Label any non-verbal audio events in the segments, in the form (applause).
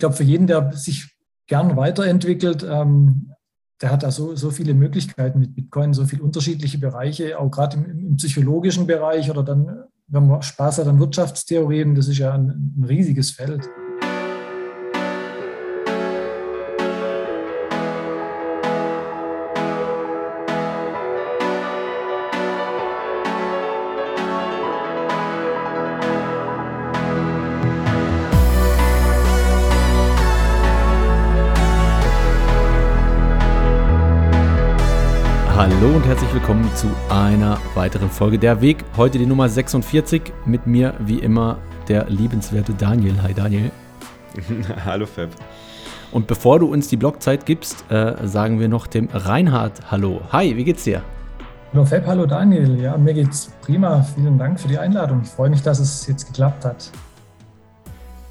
glaube, für jeden, der sich gern weiterentwickelt, ähm, der hat da so, so viele Möglichkeiten mit Bitcoin, so viele unterschiedliche Bereiche, auch gerade im, im, psychologischen Bereich oder dann, wenn man Spaß hat an Wirtschaftstheorien, das ist ja ein, ein riesiges Feld. Herzlich willkommen zu einer weiteren Folge Der Weg. Heute die Nummer 46 mit mir wie immer der liebenswerte Daniel. Hi Daniel. (laughs) Hallo Fab. Und bevor du uns die Blogzeit gibst, äh, sagen wir noch dem Reinhard Hallo. Hi, wie geht's dir? Hallo Fab, hallo Daniel. Ja, mir geht's prima. Vielen Dank für die Einladung. Ich freue mich, dass es jetzt geklappt hat.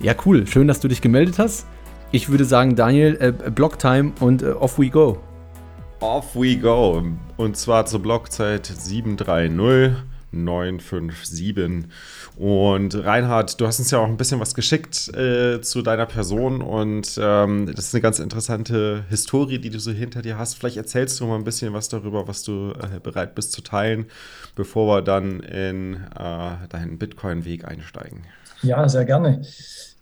Ja, cool. Schön, dass du dich gemeldet hast. Ich würde sagen, Daniel, äh, Blogtime und äh, off we go. Off we go. Und zwar zur Blockzeit 730957. Und Reinhard, du hast uns ja auch ein bisschen was geschickt äh, zu deiner Person und ähm, das ist eine ganz interessante Historie, die du so hinter dir hast. Vielleicht erzählst du mal ein bisschen was darüber, was du äh, bereit bist zu teilen, bevor wir dann in äh, deinen Bitcoin-Weg einsteigen. Ja, sehr gerne.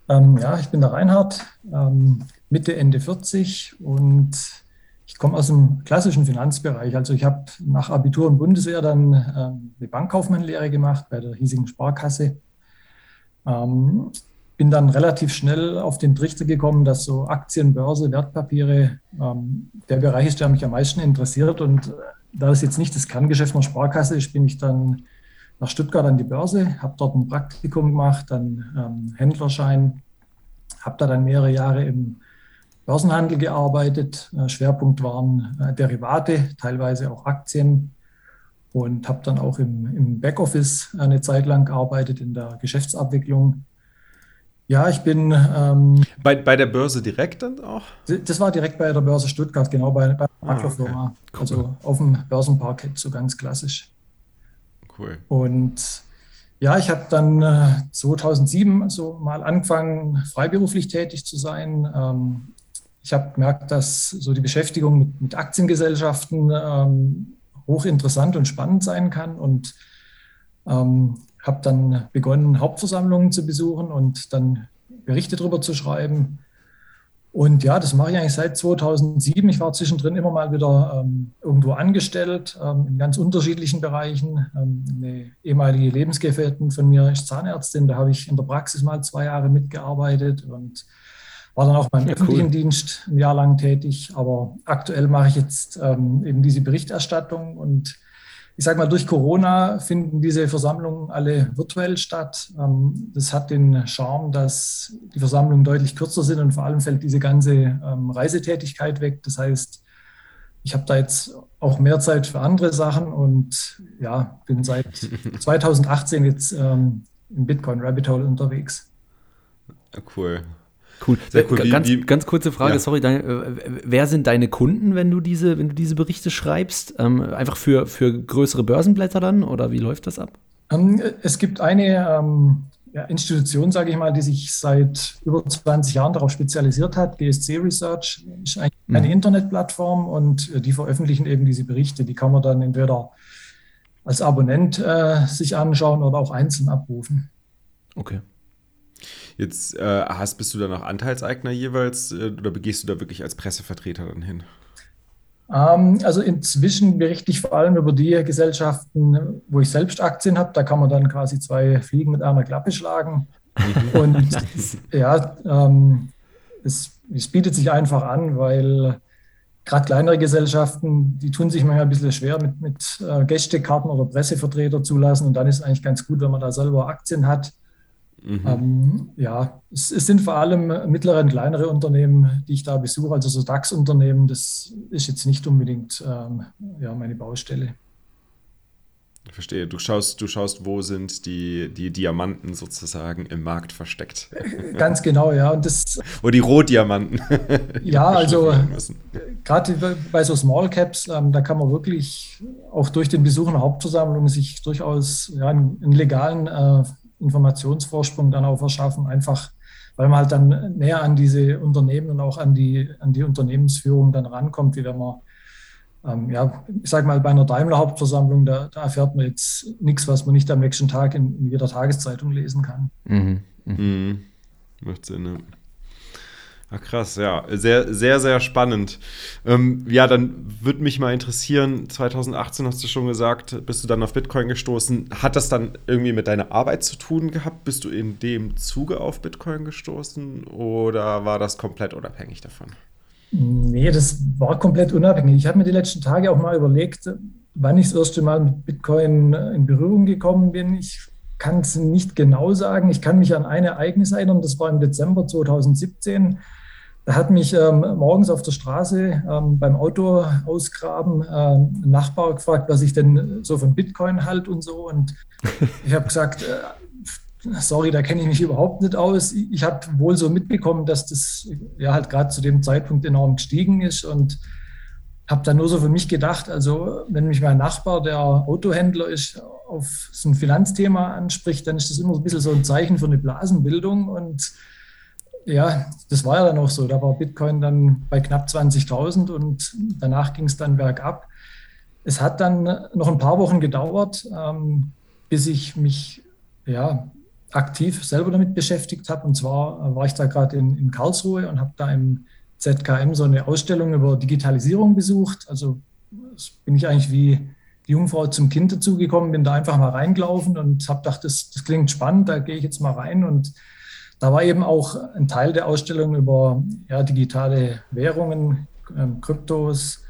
Ähm, ja, ich bin der Reinhard, ähm, Mitte, Ende 40 und ich komme aus dem klassischen Finanzbereich. Also ich habe nach Abitur und Bundeswehr dann ähm, eine Bankkaufmannlehre gemacht bei der hiesigen Sparkasse. Ähm, bin dann relativ schnell auf den Trichter gekommen, dass so Aktien, Börse, Wertpapiere ähm, der Bereich ist, der mich am meisten interessiert. Und äh, da es jetzt nicht das Kerngeschäft einer Sparkasse ist, bin ich dann nach Stuttgart an die Börse, habe dort ein Praktikum gemacht, dann ähm, Händlerschein, habe da dann mehrere Jahre im Börsenhandel gearbeitet. Äh, Schwerpunkt waren äh, Derivate, teilweise auch Aktien und habe dann auch im, im Backoffice eine Zeit lang gearbeitet in der Geschäftsabwicklung. Ja, ich bin. Ähm, bei, bei der Börse direkt dann auch? Das war direkt bei der Börse Stuttgart, genau, bei, bei der Maklerfirma. Ah, okay. cool. Also auf dem Börsenparkett, so ganz klassisch. Cool. Und ja, ich habe dann äh, 2007 so mal angefangen, freiberuflich tätig zu sein. Ähm, ich habe gemerkt, dass so die Beschäftigung mit, mit Aktiengesellschaften ähm, hochinteressant und spannend sein kann und ähm, habe dann begonnen, Hauptversammlungen zu besuchen und dann Berichte darüber zu schreiben. Und ja, das mache ich eigentlich seit 2007. Ich war zwischendrin immer mal wieder ähm, irgendwo angestellt, ähm, in ganz unterschiedlichen Bereichen. Ähm, eine ehemalige Lebensgefährtin von mir ist Zahnärztin, da habe ich in der Praxis mal zwei Jahre mitgearbeitet und war dann auch beim ja, öffentlichen cool. Dienst ein Jahr lang tätig, aber aktuell mache ich jetzt ähm, eben diese Berichterstattung und ich sage mal, durch Corona finden diese Versammlungen alle virtuell statt. Ähm, das hat den Charme, dass die Versammlungen deutlich kürzer sind und vor allem fällt diese ganze ähm, Reisetätigkeit weg. Das heißt, ich habe da jetzt auch mehr Zeit für andere Sachen und ja, bin seit (laughs) 2018 jetzt ähm, im Bitcoin Rabbit Hole unterwegs. Cool. Cool. Sehr cool. Wie, ganz, wie, ganz kurze Frage, ja. sorry, deine, äh, wer sind deine Kunden, wenn du diese, wenn du diese Berichte schreibst? Ähm, einfach für, für größere Börsenblätter dann oder wie läuft das ab? Ähm, es gibt eine ähm, ja, Institution, sage ich mal, die sich seit über 20 Jahren darauf spezialisiert hat. GSC Research ist eine, mhm. eine Internetplattform und äh, die veröffentlichen eben diese Berichte. Die kann man dann entweder als Abonnent äh, sich anschauen oder auch einzeln abrufen. Okay. Jetzt äh, hast, bist du da noch Anteilseigner jeweils äh, oder begehst du da wirklich als Pressevertreter dann hin? Ähm, also inzwischen berichte ich vor allem über die Gesellschaften, wo ich selbst Aktien habe. Da kann man dann quasi zwei Fliegen mit einer Klappe schlagen. Mhm. Und (laughs) ja, ähm, es, es bietet sich einfach an, weil gerade kleinere Gesellschaften, die tun sich manchmal ein bisschen schwer mit, mit äh, Gästekarten oder Pressevertreter zulassen. Und dann ist es eigentlich ganz gut, wenn man da selber Aktien hat Mhm. Ähm, ja, es, es, sind vor allem mittlere und kleinere Unternehmen, die ich da besuche, also so DAX-Unternehmen. Das ist jetzt nicht unbedingt ähm, ja, meine Baustelle. Ich verstehe. Du schaust, du schaust, wo sind die, die Diamanten sozusagen im Markt versteckt. (laughs) Ganz genau, ja. Und das, (laughs) wo die Rohdiamanten. (laughs) ja, also gerade bei so Small Caps, ähm, da kann man wirklich auch durch den Besuch einer Hauptversammlung sich durchaus ja, einen, einen legalen äh, Informationsvorsprung dann auch verschaffen, einfach weil man halt dann näher an diese Unternehmen und auch an die, an die Unternehmensführung dann rankommt, wie wenn man, ähm, ja, ich sage mal, bei einer Daimler-Hauptversammlung, da, da, erfährt man jetzt nichts, was man nicht am nächsten Tag in, in jeder Tageszeitung lesen kann. Mhm. Mhm. mhm. Macht Sinn, ja. Ach krass, ja. Sehr, sehr, sehr spannend. Ähm, ja, dann würde mich mal interessieren, 2018 hast du schon gesagt, bist du dann auf Bitcoin gestoßen. Hat das dann irgendwie mit deiner Arbeit zu tun gehabt? Bist du in dem Zuge auf Bitcoin gestoßen oder war das komplett unabhängig davon? Nee, das war komplett unabhängig. Ich habe mir die letzten Tage auch mal überlegt, wann ich das erste Mal mit Bitcoin in Berührung gekommen bin. Ich kann es nicht genau sagen. Ich kann mich an ein Ereignis erinnern, das war im Dezember 2017. Da hat mich ähm, morgens auf der Straße ähm, beim Auto ausgraben ähm, ein Nachbar gefragt, was ich denn so von Bitcoin halt und so. Und (laughs) ich habe gesagt, äh, sorry, da kenne ich mich überhaupt nicht aus. Ich habe wohl so mitbekommen, dass das ja halt gerade zu dem Zeitpunkt enorm gestiegen ist und habe dann nur so für mich gedacht, also wenn mich mein Nachbar, der Autohändler ist, auf so ein Finanzthema anspricht, dann ist das immer ein bisschen so ein Zeichen für eine Blasenbildung und ja, das war ja dann auch so. Da war Bitcoin dann bei knapp 20.000 und danach ging es dann bergab. Es hat dann noch ein paar Wochen gedauert, ähm, bis ich mich ja, aktiv selber damit beschäftigt habe. Und zwar war ich da gerade in, in Karlsruhe und habe da im ZKM so eine Ausstellung über Digitalisierung besucht. Also bin ich eigentlich wie die Jungfrau zum Kind dazugekommen, bin da einfach mal reingelaufen und habe gedacht, das, das klingt spannend, da gehe ich jetzt mal rein und da war eben auch ein Teil der Ausstellung über ja, digitale Währungen, ähm, Kryptos.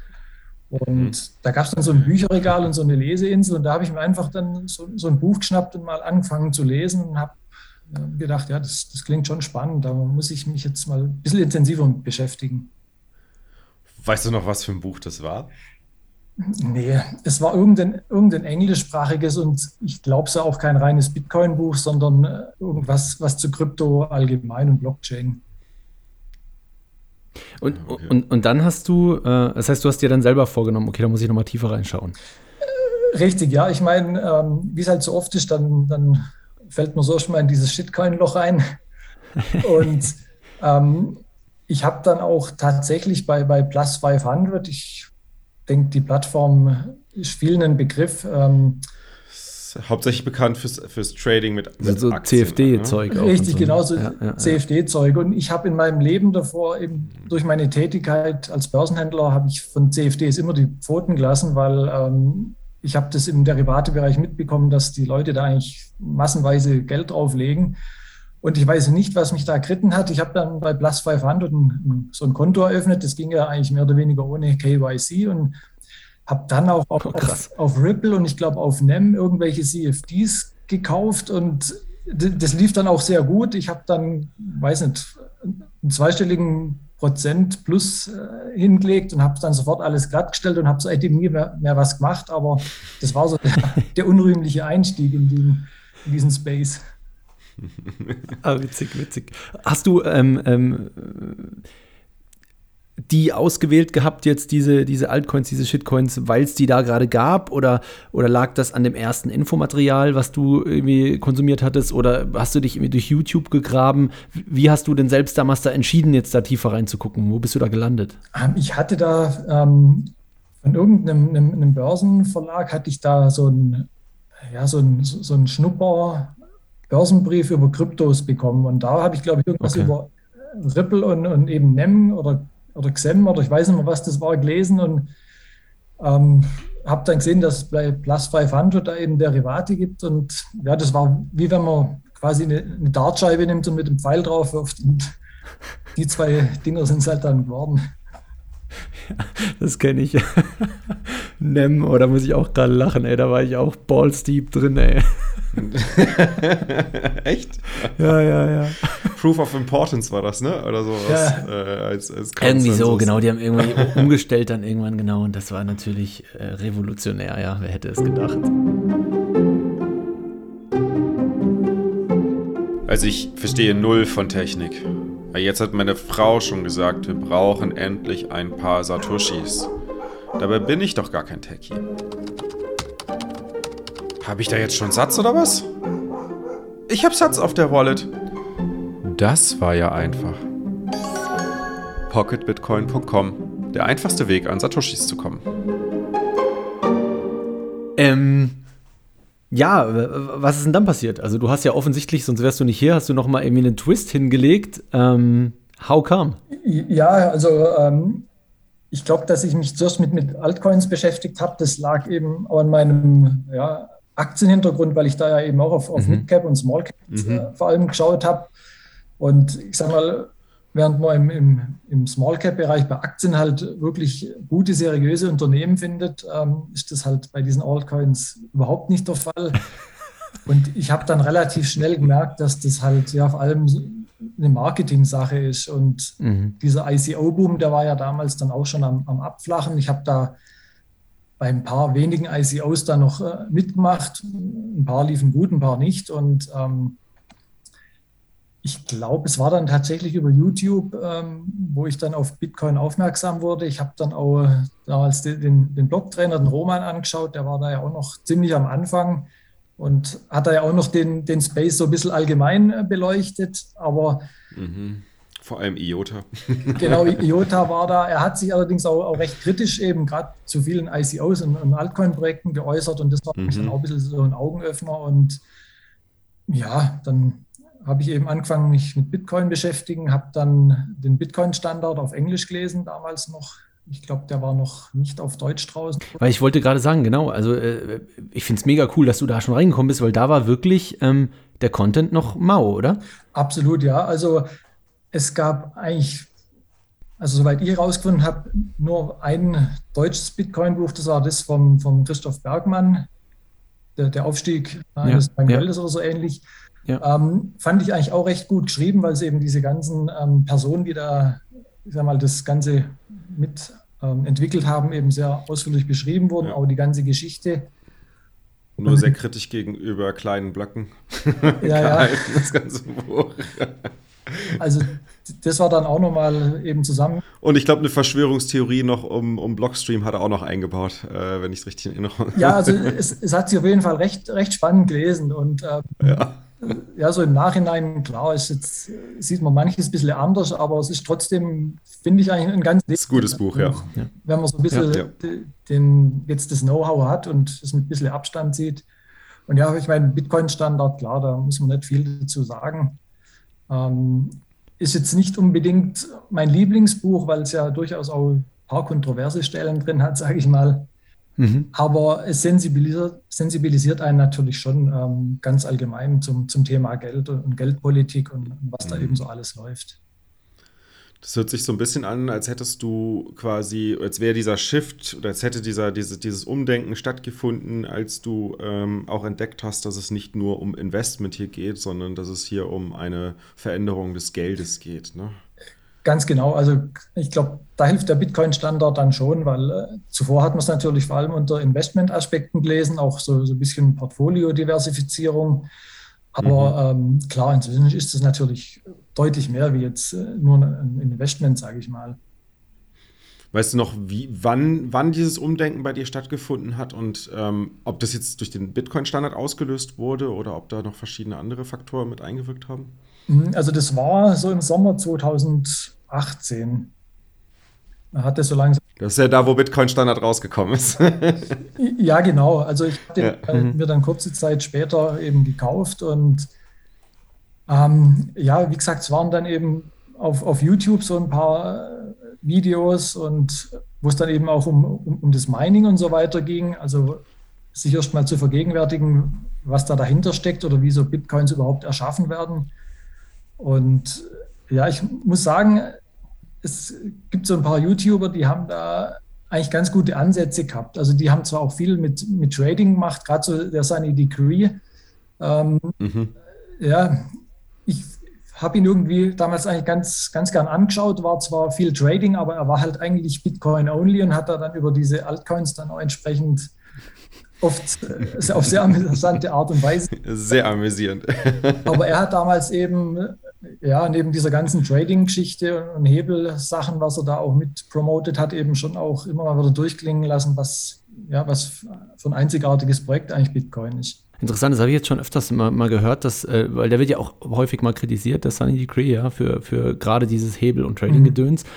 Und mhm. da gab es dann so ein Bücherregal und so eine Leseinsel. Und da habe ich mir einfach dann so, so, ein Buch geschnappt und mal angefangen zu lesen und habe äh, gedacht, ja, das, das klingt schon spannend. Da muss ich mich jetzt mal ein bisschen intensiver mit beschäftigen. Weißt du noch, was für ein Buch das war? Nee, es war irgendein, irgendein englischsprachiges und ich glaube es ja auch kein reines Bitcoin-Buch, sondern äh, irgendwas was zu Krypto allgemein und Blockchain. Und, okay. und, und dann hast du, äh, das heißt, du hast dir dann selber vorgenommen, okay, da muss ich nochmal tiefer reinschauen. Äh, richtig, ja. Ich meine, ähm, wie es halt so oft ist, dann, dann fällt man so erstmal in dieses Shitcoin-Loch rein. (laughs) und ähm, ich habe dann auch tatsächlich bei, bei Plus 500, ich denke, die Plattform ist vielen ein Begriff. Ähm, hauptsächlich bekannt fürs, fürs Trading mit, mit so CFD-Zeug. Ne? Richtig, so. genau so ja, ja, CFD-Zeug. Und ich habe in meinem Leben davor eben durch meine Tätigkeit als Börsenhändler habe ich von CFDs immer die Pfoten gelassen, weil ähm, ich habe das im Derivatebereich mitbekommen, dass die Leute da eigentlich massenweise Geld drauflegen. Und ich weiß nicht, was mich da geritten hat. Ich habe dann bei Plus 500 ein, so ein Konto eröffnet. Das ging ja eigentlich mehr oder weniger ohne KYC und habe dann auch auf, oh, auf, auf, Ripple und ich glaube auf NEM irgendwelche CFDs gekauft und das lief dann auch sehr gut. Ich habe dann, weiß nicht, einen zweistelligen Prozent plus äh, hingelegt und habe dann sofort alles glattgestellt und habe seitdem nie mehr, mehr, was gemacht. Aber das war so der, (laughs) der unrühmliche Einstieg in, den, in diesen Space (laughs) ah, witzig, witzig. Hast du ähm, ähm, die ausgewählt gehabt, jetzt diese, diese Altcoins, diese Shitcoins, weil es die da gerade gab? Oder, oder lag das an dem ersten Infomaterial, was du irgendwie konsumiert hattest? Oder hast du dich irgendwie durch YouTube gegraben? Wie hast du denn selbst damals da entschieden, jetzt da tiefer reinzugucken? Wo bist du da gelandet? Ähm, ich hatte da ähm, von irgendeinem einem, einem Börsenverlag hatte ich da so ein, ja, so ein, so ein Schnupper, Börsenbrief über Kryptos bekommen. Und da habe ich, glaube ich, irgendwas okay. über Ripple und, und eben NEM oder, oder XEM oder ich weiß nicht mehr, was das war, gelesen und ähm, habe dann gesehen, dass es bei Plus 500 da eben Derivate gibt. Und ja, das war wie wenn man quasi eine, eine Dartscheibe nimmt und mit dem Pfeil drauf wirft. Und die zwei Dinger sind es halt dann geworden. (laughs) das kenne ich. (laughs) Nem, oder muss ich auch gerade lachen, ey, da war ich auch balls deep drin, ey. (laughs) Echt? Ja, ja, ja. Proof of Importance war das, ne? Oder sowas. Ja. Äh, als, als irgendwie so, genau. Die haben irgendwie umgestellt dann irgendwann, genau. Und das war natürlich äh, revolutionär, ja. Wer hätte es gedacht? Also ich verstehe null von Technik. Jetzt hat meine Frau schon gesagt, wir brauchen endlich ein paar Satoshis. Dabei bin ich doch gar kein Techie. Habe ich da jetzt schon Satz oder was? Ich habe Satz auf der Wallet. Das war ja einfach. Pocketbitcoin.com. Der einfachste Weg, an Satoshis zu kommen. Ähm, ja, was ist denn dann passiert? Also du hast ja offensichtlich, sonst wärst du nicht hier, hast du noch mal irgendwie einen Twist hingelegt. Ähm, how come? Ja, also ähm, ich glaube, dass ich mich zuerst mit, mit Altcoins beschäftigt habe. Das lag eben auch an meinem ja, Aktienhintergrund, weil ich da ja eben auch auf, auf mhm. Midcap und Smallcap mhm. äh, vor allem geschaut habe. Und ich sag mal, während man im, im, im Small-Cap-Bereich bei Aktien halt wirklich gute, seriöse Unternehmen findet, ähm, ist das halt bei diesen Altcoins überhaupt nicht der Fall. Und ich habe dann relativ schnell gemerkt, dass das halt ja vor allem eine Marketing-Sache ist. Und mhm. dieser ICO-Boom, der war ja damals dann auch schon am, am Abflachen. Ich habe da bei ein paar wenigen ICOs da noch äh, mitgemacht. Ein paar liefen gut, ein paar nicht. Und ähm, ich glaube, es war dann tatsächlich über YouTube, ähm, wo ich dann auf Bitcoin aufmerksam wurde. Ich habe dann auch äh, damals den, den Blogtrainer, den Roman, angeschaut. Der war da ja auch noch ziemlich am Anfang und hat da ja auch noch den, den Space so ein bisschen allgemein äh, beleuchtet. Aber mhm. vor allem IOTA. (laughs) genau, IOTA war da. Er hat sich allerdings auch, auch recht kritisch eben gerade zu vielen ICOs und, und Altcoin-Projekten geäußert und das war mhm. dann auch ein bisschen so ein Augenöffner. Und ja, dann habe ich eben angefangen, mich mit Bitcoin beschäftigen, habe dann den Bitcoin-Standard auf Englisch gelesen, damals noch. Ich glaube, der war noch nicht auf Deutsch draußen. Weil ich wollte gerade sagen, genau, also äh, ich finde es mega cool, dass du da schon reingekommen bist, weil da war wirklich ähm, der Content noch mau, oder? Absolut, ja. Also es gab eigentlich, also soweit ich herausgefunden habe, nur ein deutsches Bitcoin-Buch, das war das vom, vom Christoph Bergmann, der, der Aufstieg eines ja, ja. oder so ähnlich. Ja. Ähm, fand ich eigentlich auch recht gut geschrieben, weil es eben diese ganzen ähm, Personen, die da, ich sag mal, das Ganze mit ähm, entwickelt haben, eben sehr ausführlich beschrieben wurden, ja. auch die ganze Geschichte. Nur sehr kritisch gegenüber kleinen Blöcken. (laughs) Ja, ja. Das ganze Buch. Also das war dann auch nochmal eben zusammen. Und ich glaube, eine Verschwörungstheorie noch um, um Blockstream hat er auch noch eingebaut, äh, wenn ich es richtig erinnere. Ja, also es, es, hat sich auf jeden Fall recht, recht spannend gelesen. Und ähm, ja ja, so im Nachhinein, klar, ist jetzt, sieht man manches ein bisschen anders, aber es ist trotzdem, finde ich eigentlich ein ganz das ist ein gutes Buch, ja. Wenn man so ein bisschen ja, ja. Den, jetzt das Know-how hat und es mit ein bisschen Abstand sieht. Und ja, ich meine, Bitcoin-Standard, klar, da muss man nicht viel dazu sagen. Ähm, ist jetzt nicht unbedingt mein Lieblingsbuch, weil es ja durchaus auch ein paar kontroverse Stellen drin hat, (laughs) sage ich mal. Mhm. Aber es sensibilisiert, sensibilisiert einen natürlich schon ähm, ganz allgemein zum, zum Thema Geld und, und Geldpolitik und, und was mhm. da eben so alles läuft. Das hört sich so ein bisschen an, als hättest du quasi, als wäre dieser Shift oder als hätte dieser, diese, dieses Umdenken stattgefunden, als du ähm, auch entdeckt hast, dass es nicht nur um Investment hier geht, sondern dass es hier um eine Veränderung des Geldes geht. Ne? Ganz genau. Also ich glaube, da hilft der Bitcoin-Standard dann schon, weil äh, zuvor hat man es natürlich vor allem unter Investment-Aspekten gelesen, auch so, so ein bisschen Portfolio-Diversifizierung. Aber mhm. ähm, klar, inzwischen ist es natürlich deutlich mehr wie jetzt äh, nur ein Investment, sage ich mal. Weißt du noch, wie, wann, wann dieses Umdenken bei dir stattgefunden hat und ähm, ob das jetzt durch den Bitcoin-Standard ausgelöst wurde oder ob da noch verschiedene andere Faktoren mit eingewirkt haben? Mhm, also das war so im Sommer 2000. 18. Hat das so langsam. Das ist ja da, wo Bitcoin Standard rausgekommen ist. (laughs) ja, genau. Also ich habe ja. Mhm. mir dann kurze Zeit später eben gekauft und ähm, ja, wie gesagt, es waren dann eben auf, auf YouTube so ein paar äh, Videos und wo es dann eben auch um, um, um das Mining und so weiter ging. Also sich erst mal zu vergegenwärtigen, was da dahinter steckt oder wie so Bitcoins überhaupt erschaffen werden. Und ja, ich muss sagen, es gibt so ein paar YouTuber, die haben da eigentlich ganz gute Ansätze gehabt. Also die haben zwar auch viel mit, mit Trading gemacht, gerade so der Sunny Degree. Ähm, mhm. Ja, habe ihn irgendwie damals eigentlich ganz, ganz gern angeschaut, war zwar viel Trading, aber er war halt eigentlich Bitcoin-only und hat da dann über diese Altcoins dann auch entsprechend oft äh, auf sehr amüsante Art und Weise. Sehr amüsierend. (laughs) Aber er hat damals eben ja, neben dieser ganzen Trading-Geschichte und Hebelsachen, was er da auch mit promotet hat, eben schon auch immer mal wieder durchklingen lassen, was, ja, was für ein einzigartiges Projekt eigentlich Bitcoin ist. Interessant, das habe ich jetzt schon öfters mal, mal gehört, dass, äh, weil der wird ja auch häufig mal kritisiert, der Sunny Decree, ja, für, für gerade dieses Hebel- und Trading-Gedöns. Mhm.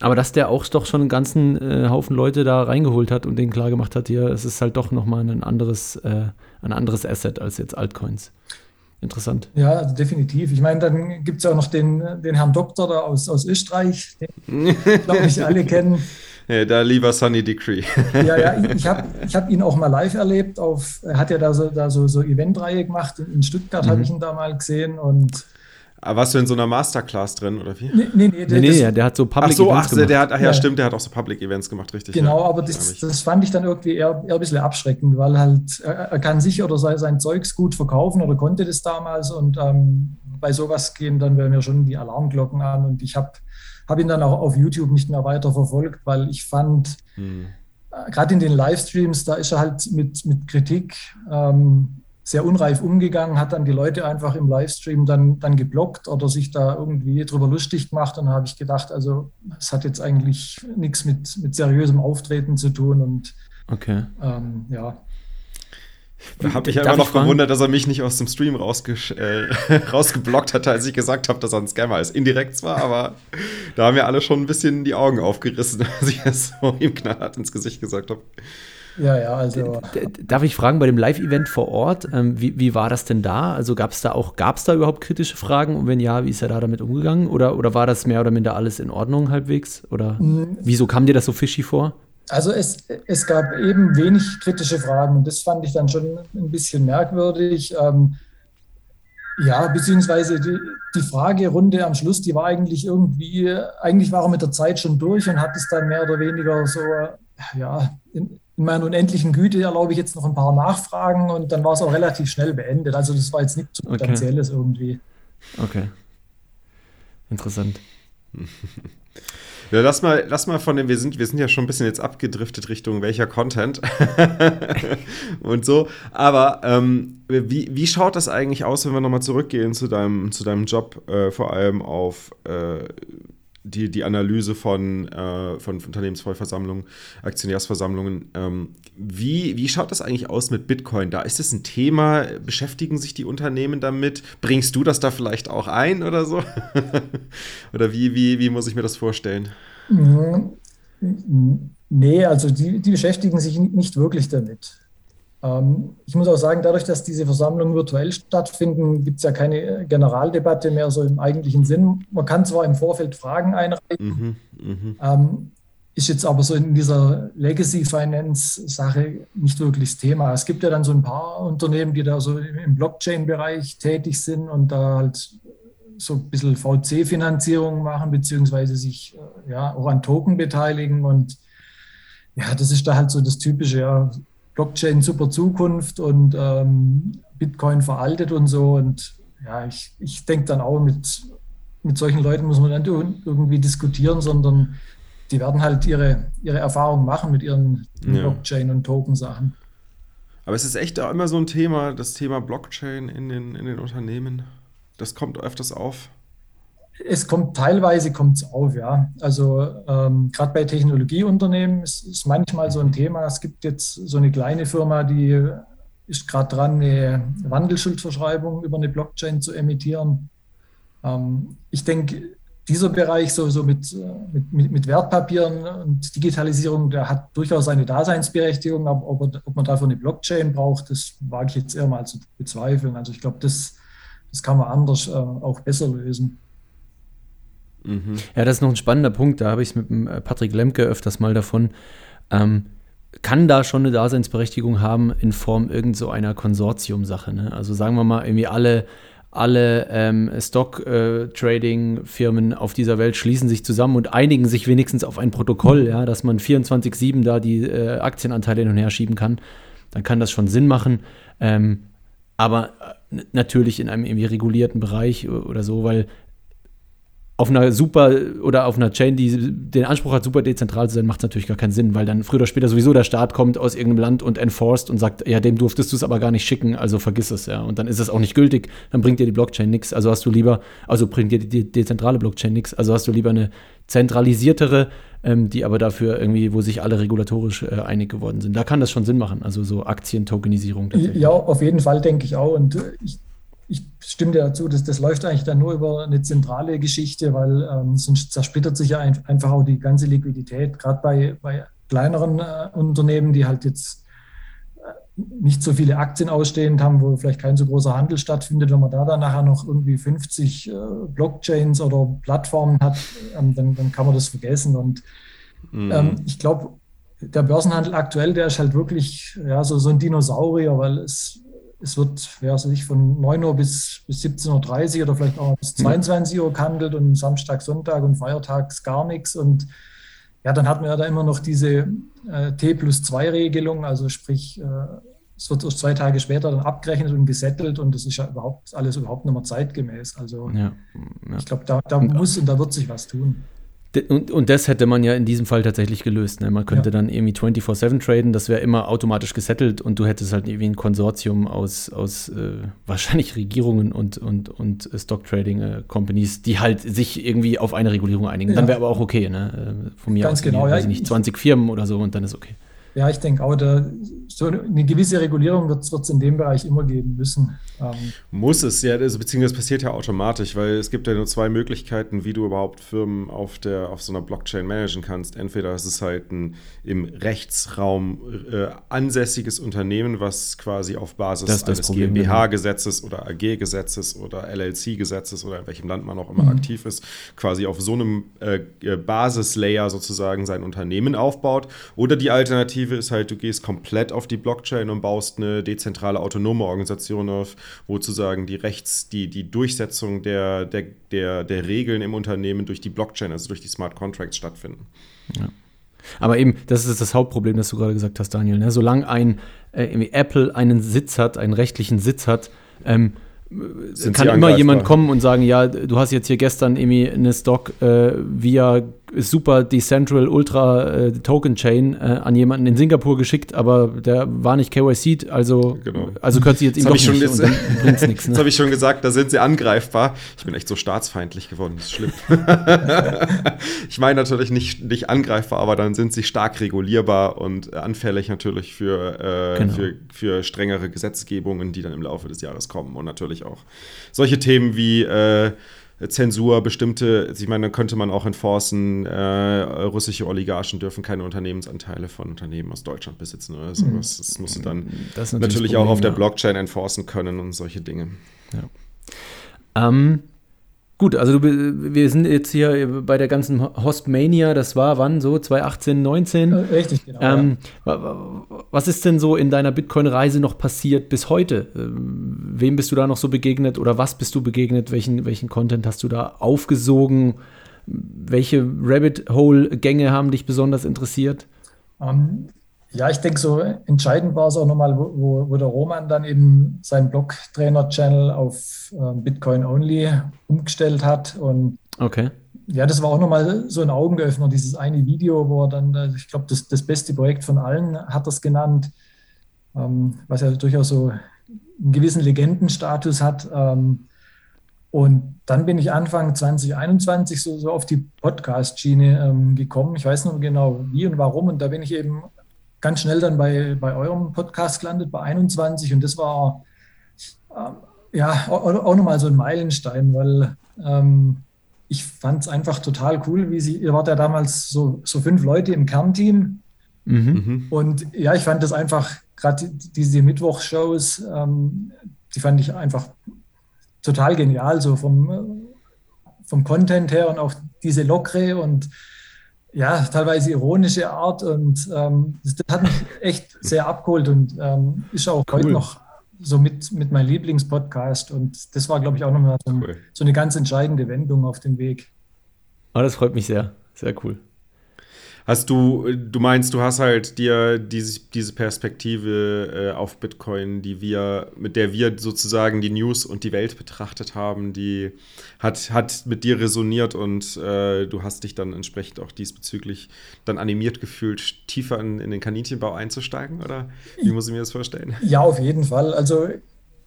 Aber dass der auch doch schon einen ganzen äh, Haufen Leute da reingeholt hat und denen klar gemacht hat, hier, es ist halt doch nochmal ein anderes, äh, ein anderes Asset als jetzt Altcoins. Interessant. Ja, also definitiv. Ich meine, dann gibt es ja auch noch den, den Herrn Doktor da aus, aus Österreich, den, (laughs) glaube ich, alle kennen. Ja, da lieber Sunny Decree. ja, ja, ich habe ich hab ihn auch mal live erlebt. Auf, er hat ja da so, da so, so Eventreihe gemacht. In Stuttgart mhm. habe ich ihn da mal gesehen und aber warst du in so einer Masterclass drin, oder wie? Nee, nee, nee, der, nee, nee der hat so Public ach so, Events ach, gemacht. Der hat, ach ja, ja, stimmt, der hat auch so Public Events gemacht, richtig. Genau, ja. aber das, das, fand ich dann irgendwie eher, eher ein bisschen abschreckend, weil halt er, er kann sich oder sein, sein Zeugs gut verkaufen oder konnte das damals und ähm, bei sowas gehen dann bei mir schon die Alarmglocken an und ich habe hab ihn dann auch auf YouTube nicht mehr weiter verfolgt, weil ich fand, hm. äh, gerade in den Livestreams, da ist er halt mit, mit Kritik ähm, sehr unreif umgegangen, hat dann die Leute einfach im Livestream dann, dann geblockt oder sich da irgendwie drüber lustig gemacht. Und da habe ich gedacht, also es hat jetzt eigentlich nichts mit, mit seriösem Auftreten zu tun. Und okay. Ähm, ja. Da habe ich immer noch gewundert, dass er mich nicht aus dem Stream äh, (laughs) rausgeblockt hat, als ich gesagt habe, dass er ein Scammer ist. Indirekt zwar, aber da haben wir alle schon ein bisschen die Augen aufgerissen, (laughs) als ich es so ihm knallhart ins Gesicht gesagt habe. Ja, ja, also. Darf ich fragen, bei dem Live-Event vor Ort, ähm, wie, wie war das denn da? Also gab es da auch, gab es da überhaupt kritische Fragen? Und wenn ja, wie ist er da damit umgegangen? Oder, oder war das mehr oder minder alles in Ordnung halbwegs? Oder mhm. wieso kam dir das so fishy vor? Also es, es gab eben wenig kritische Fragen und das fand ich dann schon ein bisschen merkwürdig. Ähm, ja, beziehungsweise die, die Fragerunde am Schluss, die war eigentlich irgendwie, eigentlich war er mit der Zeit schon durch und hat es dann mehr oder weniger so, ja, in, in meiner unendlichen Güte erlaube ich jetzt noch ein paar Nachfragen und dann war es auch relativ schnell beendet. Also das war jetzt nichts Substanzielles okay. irgendwie. Okay. Interessant. (laughs) Ja, lass mal, lass mal von dem, wir sind, wir sind ja schon ein bisschen jetzt abgedriftet Richtung welcher Content (laughs) und so. Aber ähm, wie, wie schaut das eigentlich aus, wenn wir nochmal zurückgehen zu deinem, zu deinem Job, äh, vor allem auf äh, die, die Analyse von, äh, von Unternehmensvollversammlungen, Aktionärsversammlungen. Ähm, wie, wie schaut das eigentlich aus mit Bitcoin? Da ist es ein Thema? Beschäftigen sich die Unternehmen damit? Bringst du das da vielleicht auch ein oder so? (laughs) oder wie, wie, wie muss ich mir das vorstellen? Mhm. Nee, also die, die beschäftigen sich nicht wirklich damit. Ähm, ich muss auch sagen, dadurch, dass diese Versammlungen virtuell stattfinden, gibt es ja keine Generaldebatte mehr so im eigentlichen Sinn. Man kann zwar im Vorfeld Fragen einreichen, mhm, mh. ähm, ist jetzt aber so in dieser Legacy Finance Sache nicht wirklich das Thema. Es gibt ja dann so ein paar Unternehmen, die da so im Blockchain-Bereich tätig sind und da halt so ein bisschen VC-Finanzierung machen, beziehungsweise sich äh, ja auch an Token beteiligen. Und ja, das ist da halt so das Typische, ja, Blockchain super Zukunft und ähm, Bitcoin veraltet und so. Und ja, ich, ich denke dann auch, mit, mit solchen Leuten muss man nicht irgendwie diskutieren, sondern die werden halt ihre, ihre Erfahrungen machen mit ihren. Blockchain- und Token-Sachen. Aber es ist echt auch immer so ein Thema, das Thema Blockchain in den, in den Unternehmen. Das kommt öfters auf. Es kommt teilweise kommt's auf, ja. Also ähm, gerade bei Technologieunternehmen ist, ist manchmal so ein Thema. Es gibt jetzt so eine kleine Firma, die ist gerade dran, eine Wandelschuldverschreibung über eine Blockchain zu emittieren. Ähm, ich denke, dieser Bereich so, so mit, mit, mit, Wertpapieren und Digitalisierung, der hat durchaus eine Daseinsberechtigung, aber ob, ob man dafür eine Blockchain braucht, das wage ich jetzt eher mal zu bezweifeln. Also ich glaube, das, das kann man anders äh, auch besser lösen. Mhm. Ja, das ist noch ein spannender Punkt. Da habe ich es mit äh, Patrick Lemke öfters mal davon. Ähm, kann da schon eine Daseinsberechtigung haben in Form irgend so einer Konsortiumsache. Ne? Also sagen wir mal, irgendwie alle, alle ähm, Stock-Trading-Firmen äh, auf dieser Welt schließen sich zusammen und einigen sich wenigstens auf ein Protokoll, ja, dass man 24-7 da die äh, Aktienanteile hin und her schieben kann. Dann kann das schon Sinn machen. Ähm, aber äh, natürlich in einem irgendwie regulierten Bereich oder so, weil auf einer super oder auf einer Chain, die den Anspruch hat, super dezentral zu sein, macht es natürlich gar keinen Sinn, weil dann früher oder später sowieso der Staat kommt aus irgendeinem Land und enforced und sagt, ja, dem durftest du es aber gar nicht schicken, also vergiss es, ja. Und dann ist es auch nicht gültig, dann bringt dir die Blockchain nichts. Also hast du lieber, also bringt dir die dezentrale Blockchain nichts, also hast du lieber eine zentralisiertere ähm, die aber dafür irgendwie, wo sich alle regulatorisch äh, einig geworden sind. Da kann das schon Sinn machen, also so Aktientokenisierung. Ja, auf jeden Fall denke ich auch. Und ich, ich stimme dir dazu, dass das läuft eigentlich dann nur über eine zentrale Geschichte, weil ähm, sonst zersplittert sich ja ein, einfach auch die ganze Liquidität, gerade bei, bei kleineren äh, Unternehmen, die halt jetzt nicht so viele Aktien ausstehend haben, wo vielleicht kein so großer Handel stattfindet, wenn man da dann nachher noch irgendwie 50 äh, Blockchains oder Plattformen hat, ähm, dann, dann, kann man das vergessen. Und mhm. ähm, ich glaube, der Börsenhandel aktuell, der ist halt wirklich ja, so, so ein Dinosaurier, weil es, es wird ja, also nicht von 9 Uhr bis, bis 17.30 Uhr oder vielleicht auch bis 22 Uhr gehandelt und Samstag, Sonntag und Feiertags gar nichts. Und ja, dann hatten wir da immer noch diese äh, T plus 2 Regelung, also sprich, äh, es wird erst zwei Tage später dann abgerechnet und gesettelt und das ist ja überhaupt alles überhaupt nicht mehr zeitgemäß. Also ja, ja. ich glaube, da, da muss und da wird sich was tun. Und, und das hätte man ja in diesem Fall tatsächlich gelöst. Ne? Man könnte ja. dann irgendwie 24-7 traden, das wäre immer automatisch gesettelt und du hättest halt irgendwie ein Konsortium aus, aus äh, (laughs) wahrscheinlich Regierungen und, und, und Stock-Trading-Companies, äh, die halt sich irgendwie auf eine Regulierung einigen. Ja. Dann wäre aber auch okay. Ne? Äh, von mir Ganz aus, genau, ja. nicht, 20 Firmen oder so und dann ist okay. Ja, ich denke auch, da, so eine gewisse Regulierung wird es in dem Bereich immer geben müssen. Ähm Muss es, ja, also, beziehungsweise passiert ja automatisch, weil es gibt ja nur zwei Möglichkeiten, wie du überhaupt Firmen auf, der, auf so einer Blockchain managen kannst. Entweder ist es halt ein im Rechtsraum äh, ansässiges Unternehmen, was quasi auf Basis eines GmbH-Gesetzes oder AG-Gesetzes oder LLC-Gesetzes oder in welchem Land man auch immer mhm. aktiv ist, quasi auf so einem äh, äh, Basislayer sozusagen sein Unternehmen aufbaut. Oder die Alternative Alternative ist halt, du gehst komplett auf die Blockchain und baust eine dezentrale autonome Organisation auf, wo sozusagen die Rechts, die, die Durchsetzung der, der, der, der Regeln im Unternehmen durch die Blockchain, also durch die Smart Contracts stattfinden. Ja. Aber eben, das ist das Hauptproblem, das du gerade gesagt hast, Daniel. Ne? Solange ein äh, Apple einen Sitz hat, einen rechtlichen Sitz hat, ähm, kann immer jemand kommen und sagen, ja, du hast jetzt hier gestern irgendwie eine Stock äh, via super Decentral Ultra äh, Token Chain äh, an jemanden in Singapur geschickt, aber der war nicht KYC, also genau. also könnte sie jetzt ihm doch nicht jetzt, und bringt's (laughs) nichts. Ne? Das habe ich schon gesagt, da sind sie angreifbar. Ich bin echt so staatsfeindlich geworden, das ist schlimm. (laughs) ich meine natürlich nicht, nicht angreifbar, aber dann sind sie stark regulierbar und anfällig natürlich für, äh, genau. für, für strengere Gesetzgebungen, die dann im Laufe des Jahres kommen und natürlich auch solche Themen wie äh, Zensur, bestimmte, ich meine, dann könnte man auch enforcen, äh, russische Oligarchen dürfen keine Unternehmensanteile von Unternehmen aus Deutschland besitzen oder sowas. Das musst du dann natürlich, natürlich auch auf der Blockchain enforcen können und solche Dinge. Ja. Ähm, Gut, also du, wir sind jetzt hier bei der ganzen Hostmania, das war wann so, 2018, 19? Richtig, genau. Ähm, ja. Was ist denn so in deiner Bitcoin-Reise noch passiert bis heute? Ähm, wem bist du da noch so begegnet oder was bist du begegnet? Welchen, welchen Content hast du da aufgesogen? Welche Rabbit-Hole-Gänge haben dich besonders interessiert? Um, ähm, ja, ich denke, so entscheidend war es auch nochmal, wo, wo der Roman dann eben seinen Blog-Trainer-Channel auf äh, Bitcoin Only umgestellt hat. Und okay. ja, das war auch nochmal so ein Augenöffner, dieses eine Video, wo er dann, ich glaube, das, das beste Projekt von allen hat es genannt, ähm, was ja durchaus so einen gewissen Legendenstatus hat. Ähm, und dann bin ich Anfang 2021 so, so auf die Podcast-Schiene ähm, gekommen. Ich weiß noch genau wie und warum. Und da bin ich eben ganz schnell dann bei, bei eurem Podcast gelandet, bei 21. Und das war ähm, ja auch, auch nochmal so ein Meilenstein, weil ähm, ich fand es einfach total cool, wie sie, ihr wart ja damals so, so fünf Leute im Kernteam. Mhm. mhm. Und ja, ich fand das einfach, gerade diese Mittwochshows, ähm, die fand ich einfach total genial, so vom, vom Content her und auch diese lockere und ja, teilweise ironische Art und ähm, das, das, hat mich echt sehr abgeholt und ähm, ist auch cool. heute noch so mit, mit meinem Lieblingspodcast und das war, glaube ich, auch nochmal so, cool. so eine ganz entscheidende Wendung auf dem Weg. Oh, das freut mich sehr. Sehr cool. Hast du, du meinst, du hast halt dir diese, diese Perspektive äh, auf Bitcoin, die wir, mit der wir sozusagen die News und die Welt betrachtet haben, die hat, hat mit dir resoniert und äh, du hast dich dann entsprechend auch diesbezüglich dann animiert gefühlt, tiefer in, in den Kaninchenbau einzusteigen, oder wie muss ich mir das vorstellen? Ja, auf jeden Fall. Also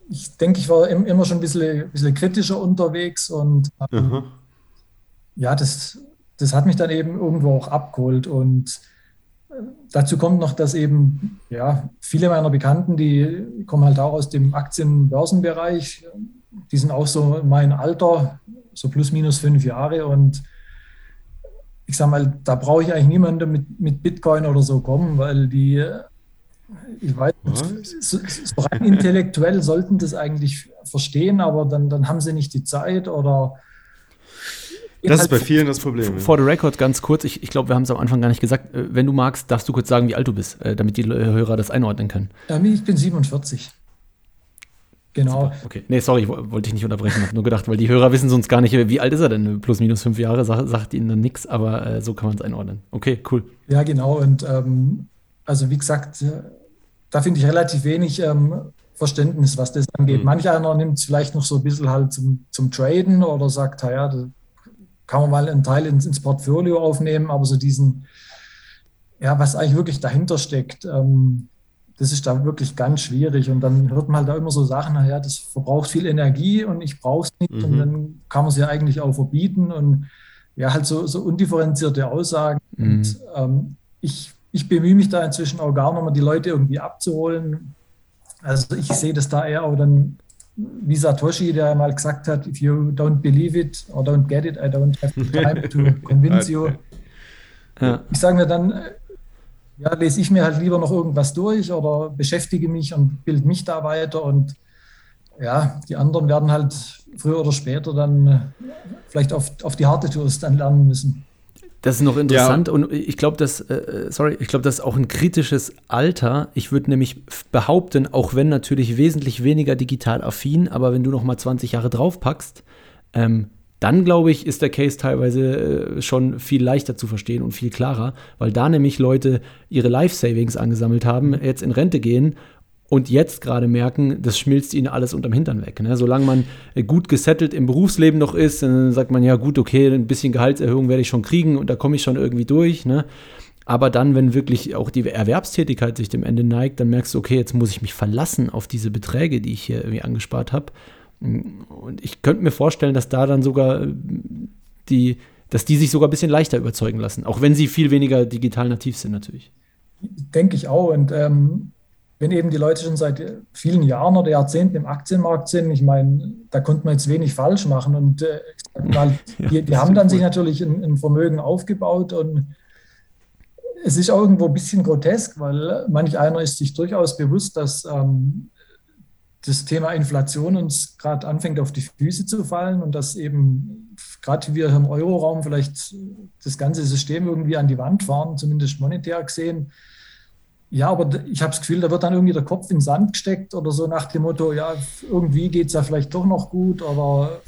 ich denke, ich war immer schon ein bisschen, bisschen kritischer unterwegs und ähm, ja, das das hat mich dann eben irgendwo auch abgeholt. Und äh, dazu kommt noch, dass eben ja, viele meiner Bekannten, die kommen halt auch aus dem Aktien-Börsenbereich, die sind auch so mein Alter, so plus minus fünf Jahre. Und ich sage mal, da brauche ich eigentlich niemanden mit, mit Bitcoin oder so kommen, weil die, ich weiß so, so rein intellektuell sollten das eigentlich verstehen, aber dann, dann haben sie nicht die Zeit oder das ist bei vielen das Problem. For the record ganz kurz, ich, ich glaube, wir haben es am Anfang gar nicht gesagt. Äh, wenn du magst, darfst du kurz sagen, wie alt du bist, äh, damit die Hörer das einordnen können. Ich bin 47. Genau. Super. Okay. Nee, sorry, wollte ich nicht unterbrechen. habe nur gedacht, weil die Hörer wissen sonst gar nicht, wie alt ist er denn? Plus, minus fünf Jahre, sagt, sagt ihnen dann nichts, aber äh, so kann man es einordnen. Okay, cool. Ja, genau. Und ähm, also wie gesagt, äh, da finde ich relativ wenig ähm, Verständnis, was das angeht. Mhm. Manch einer nimmt es vielleicht noch so ein bisschen halt zum, zum Traden oder sagt, ja, da kann man mal einen Teil ins, ins Portfolio aufnehmen, aber so diesen, ja, was eigentlich wirklich dahinter steckt, ähm, das ist da wirklich ganz schwierig. Und dann hört man halt da immer so Sachen, naja, das verbraucht viel Energie und ich brauche es nicht. Mhm. Und dann kann man es ja eigentlich auch verbieten. Und ja, halt so, so undifferenzierte Aussagen. Mhm. Und ähm, ich, ich bemühe mich da inzwischen auch gar nicht mehr, die Leute irgendwie abzuholen. Also ich sehe das da eher auch dann wie Satoshi, der mal gesagt hat, if you don't believe it or don't get it, I don't have the time to (laughs) convince you. Ja. Ich sage mir dann, ja, lese ich mir halt lieber noch irgendwas durch oder beschäftige mich und bilde mich da weiter und ja, die anderen werden halt früher oder später dann äh, vielleicht auf, auf die harte Tour dann lernen müssen. Das ist noch interessant ja. und ich glaube, dass, äh, sorry, ich glaube, das ist auch ein kritisches Alter. Ich würde nämlich behaupten, auch wenn natürlich wesentlich weniger digital affin, aber wenn du noch mal 20 Jahre draufpackst, ähm, dann glaube ich, ist der Case teilweise äh, schon viel leichter zu verstehen und viel klarer, weil da nämlich Leute ihre Life Savings angesammelt haben, jetzt in Rente gehen und jetzt gerade merken, das schmilzt ihnen alles unterm Hintern weg. Ne? Solange man äh, gut gesettelt im Berufsleben noch ist, dann sagt man ja gut, okay, ein bisschen Gehaltserhöhung werde ich schon kriegen und da komme ich schon irgendwie durch. Ne? Aber dann, wenn wirklich auch die Erwerbstätigkeit sich dem Ende neigt, dann merkst du, okay, jetzt muss ich mich verlassen auf diese Beträge, die ich hier irgendwie angespart habe. Und ich könnte mir vorstellen, dass da dann sogar äh, die, dass die sich sogar ein bisschen leichter überzeugen lassen, auch wenn sie viel weniger digital nativ sind natürlich. Denke ich auch. Und ähm, wenn eben die Leute schon seit vielen Jahren oder Jahrzehnten im Aktienmarkt sind, ich meine, da konnte man jetzt wenig falsch machen. Und äh, mal, (laughs) die, die haben dann sich natürlich ein, ein, Vermögen aufgebaut und es ist auch irgendwo ein bisschen grotesk, weil manch einer ist sich durchaus bewusst, dass ähm, das Thema Inflation uns gerade anfängt auf die Füße zu fallen und dass eben gerade wir im Euroraum vielleicht das ganze System irgendwie an die Wand fahren, zumindest monetär gesehen. Ja, aber ich habe das Gefühl, da wird dann irgendwie der Kopf in den Sand gesteckt oder so nach dem Motto, ja, irgendwie geht es ja vielleicht doch noch gut, aber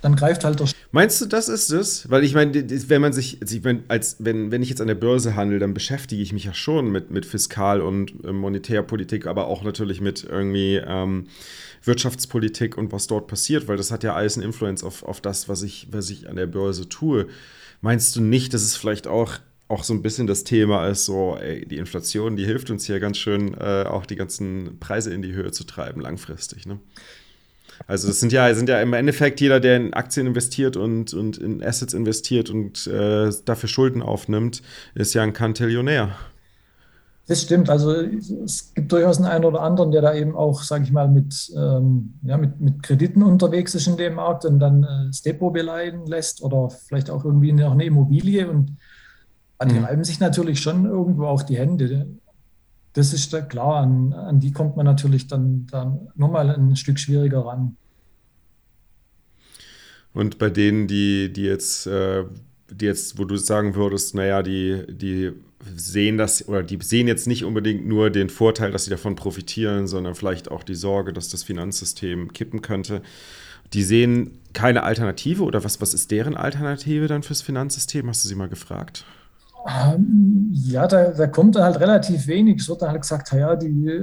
dann greift halt der. Meinst du, das ist es? Weil ich meine, wenn man sich, als wenn, wenn ich jetzt an der Börse handle, dann beschäftige ich mich ja schon mit, mit Fiskal- und äh, Monetärpolitik, aber auch natürlich mit irgendwie ähm, Wirtschaftspolitik und was dort passiert, weil das hat ja alles einen Influence auf, auf das, was ich, was ich an der Börse tue. Meinst du nicht, dass es vielleicht auch auch so ein bisschen das Thema ist, so, ey, die Inflation, die hilft uns hier ganz schön, äh, auch die ganzen Preise in die Höhe zu treiben, langfristig. Ne? Also das sind ja, sind ja im Endeffekt jeder, der in Aktien investiert und, und in Assets investiert und äh, dafür Schulden aufnimmt, ist ja ein Kantillionär. Das stimmt. Also es gibt durchaus einen oder anderen, der da eben auch, sage ich mal, mit, ähm, ja, mit, mit Krediten unterwegs ist in dem Markt und dann äh, das Depot beleihen lässt oder vielleicht auch irgendwie noch eine Immobilie. Und die mhm. reiben sich natürlich schon irgendwo auch die Hände das ist da klar, an, an die kommt man natürlich dann, dann nochmal ein Stück schwieriger ran. Und bei denen, die, die jetzt, äh, die jetzt, wo du sagen würdest, naja, die, die sehen das oder die sehen jetzt nicht unbedingt nur den Vorteil, dass sie davon profitieren, sondern vielleicht auch die Sorge, dass das Finanzsystem kippen könnte. Die sehen keine Alternative oder was, was ist deren Alternative dann fürs Finanzsystem? Hast du sie mal gefragt? Ähm, ja, da, da kommt dann halt relativ wenig. Es wird dann halt gesagt, ja, die,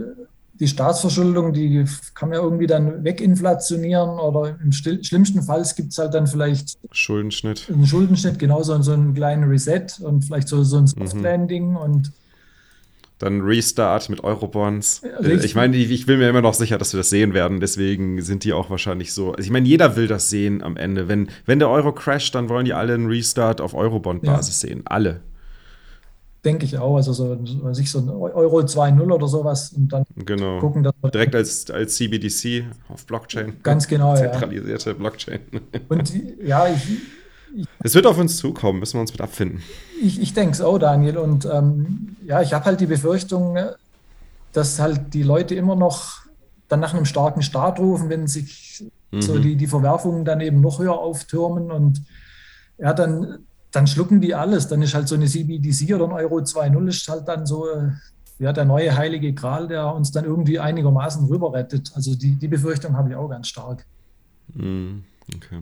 die Staatsverschuldung, die kann man ja irgendwie dann weginflationieren oder im schlimmsten Fall gibt es halt dann vielleicht Schuldenschnitt. Einen Schuldenschnitt, genauso so einen kleinen Reset und vielleicht so, so ein mhm. Soft Landing mhm. und Dann Restart mit Eurobonds. Richtig. Ich meine, ich will mir immer noch sicher, dass wir das sehen werden. Deswegen sind die auch wahrscheinlich so. Also ich meine, jeder will das sehen am Ende. Wenn, wenn der Euro crasht, dann wollen die alle einen Restart auf Eurobond-Basis ja. sehen. Alle. Denke ich auch. Also so, sich so ein Euro 2.0 oder sowas und dann genau. gucken, dass Direkt als, als CBDC auf Blockchain. Ganz genau, Zentralisierte ja. Blockchain. Und ja, ich, es wird auf uns zukommen, müssen wir uns mit abfinden. Ich, ich denke es auch, Daniel. Und ähm, ja, ich habe halt die Befürchtung, dass halt die Leute immer noch dann nach einem starken Staat rufen, wenn sich mhm. so die, die Verwerfungen dann eben noch höher auftürmen. Und ja, dann, dann schlucken die alles. Dann ist halt so eine CBDC oder ein Euro 2.0 ist halt dann so ja, der neue heilige Gral, der uns dann irgendwie einigermaßen rüber rettet. Also die, die Befürchtung habe ich auch ganz stark. Mhm. Okay.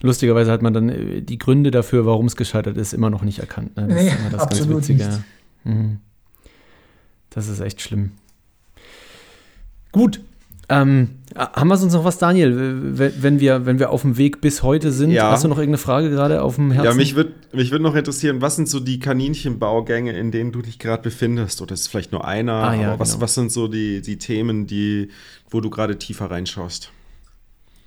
Lustigerweise hat man dann äh, die Gründe dafür, warum es gescheitert ist, immer noch nicht erkannt. Ne? Das nee, ist immer das absolut. Nicht. Mhm. Das ist echt schlimm. Gut. Ähm, haben wir sonst noch was, Daniel, wenn wir, wenn wir auf dem Weg bis heute sind? Ja. Hast du noch irgendeine Frage gerade auf dem Herzen? Ja, mich würde mich würd noch interessieren, was sind so die Kaninchenbaugänge, in denen du dich gerade befindest? Oder ist es vielleicht nur einer? Ah, ja, aber was, genau. was sind so die, die Themen, die, wo du gerade tiefer reinschaust?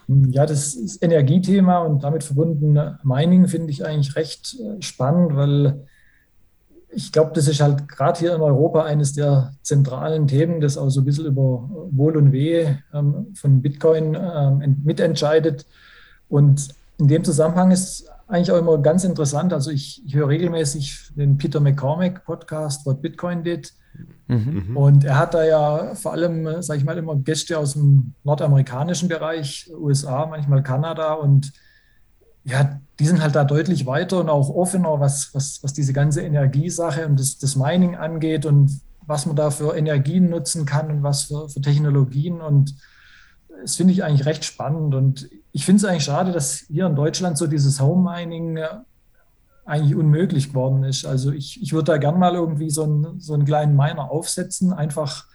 Ja, das ist Energiethema und damit verbunden Mining finde ich eigentlich recht äh, spannend, weil ich glaube, das ist halt gerade hier in Europa eines der zentralen Themen, das auch so ein bisschen über Wohl und Wehe ähm, von Bitcoin ähm, mitentscheidet. Und in dem Zusammenhang ist eigentlich auch immer ganz interessant. Also ich, ich höre regelmäßig den Peter McCormack Podcast, What Bitcoin Did. Mhm. Und er hat da ja vor allem, sage ich mal, immer Gäste aus dem nordamerikanischen Bereich, USA, manchmal Kanada. Und ja, die sind halt da deutlich weiter und auch offener, was, was, was diese ganze Energiesache und das, das Mining angeht und was man da für Energien nutzen kann und was für, für Technologien. Und das finde ich eigentlich recht spannend. Und ich finde es eigentlich schade, dass hier in Deutschland so dieses Home Mining eigentlich unmöglich geworden ist. Also ich, ich würde da gern mal irgendwie so einen, so einen kleinen Miner aufsetzen, einfach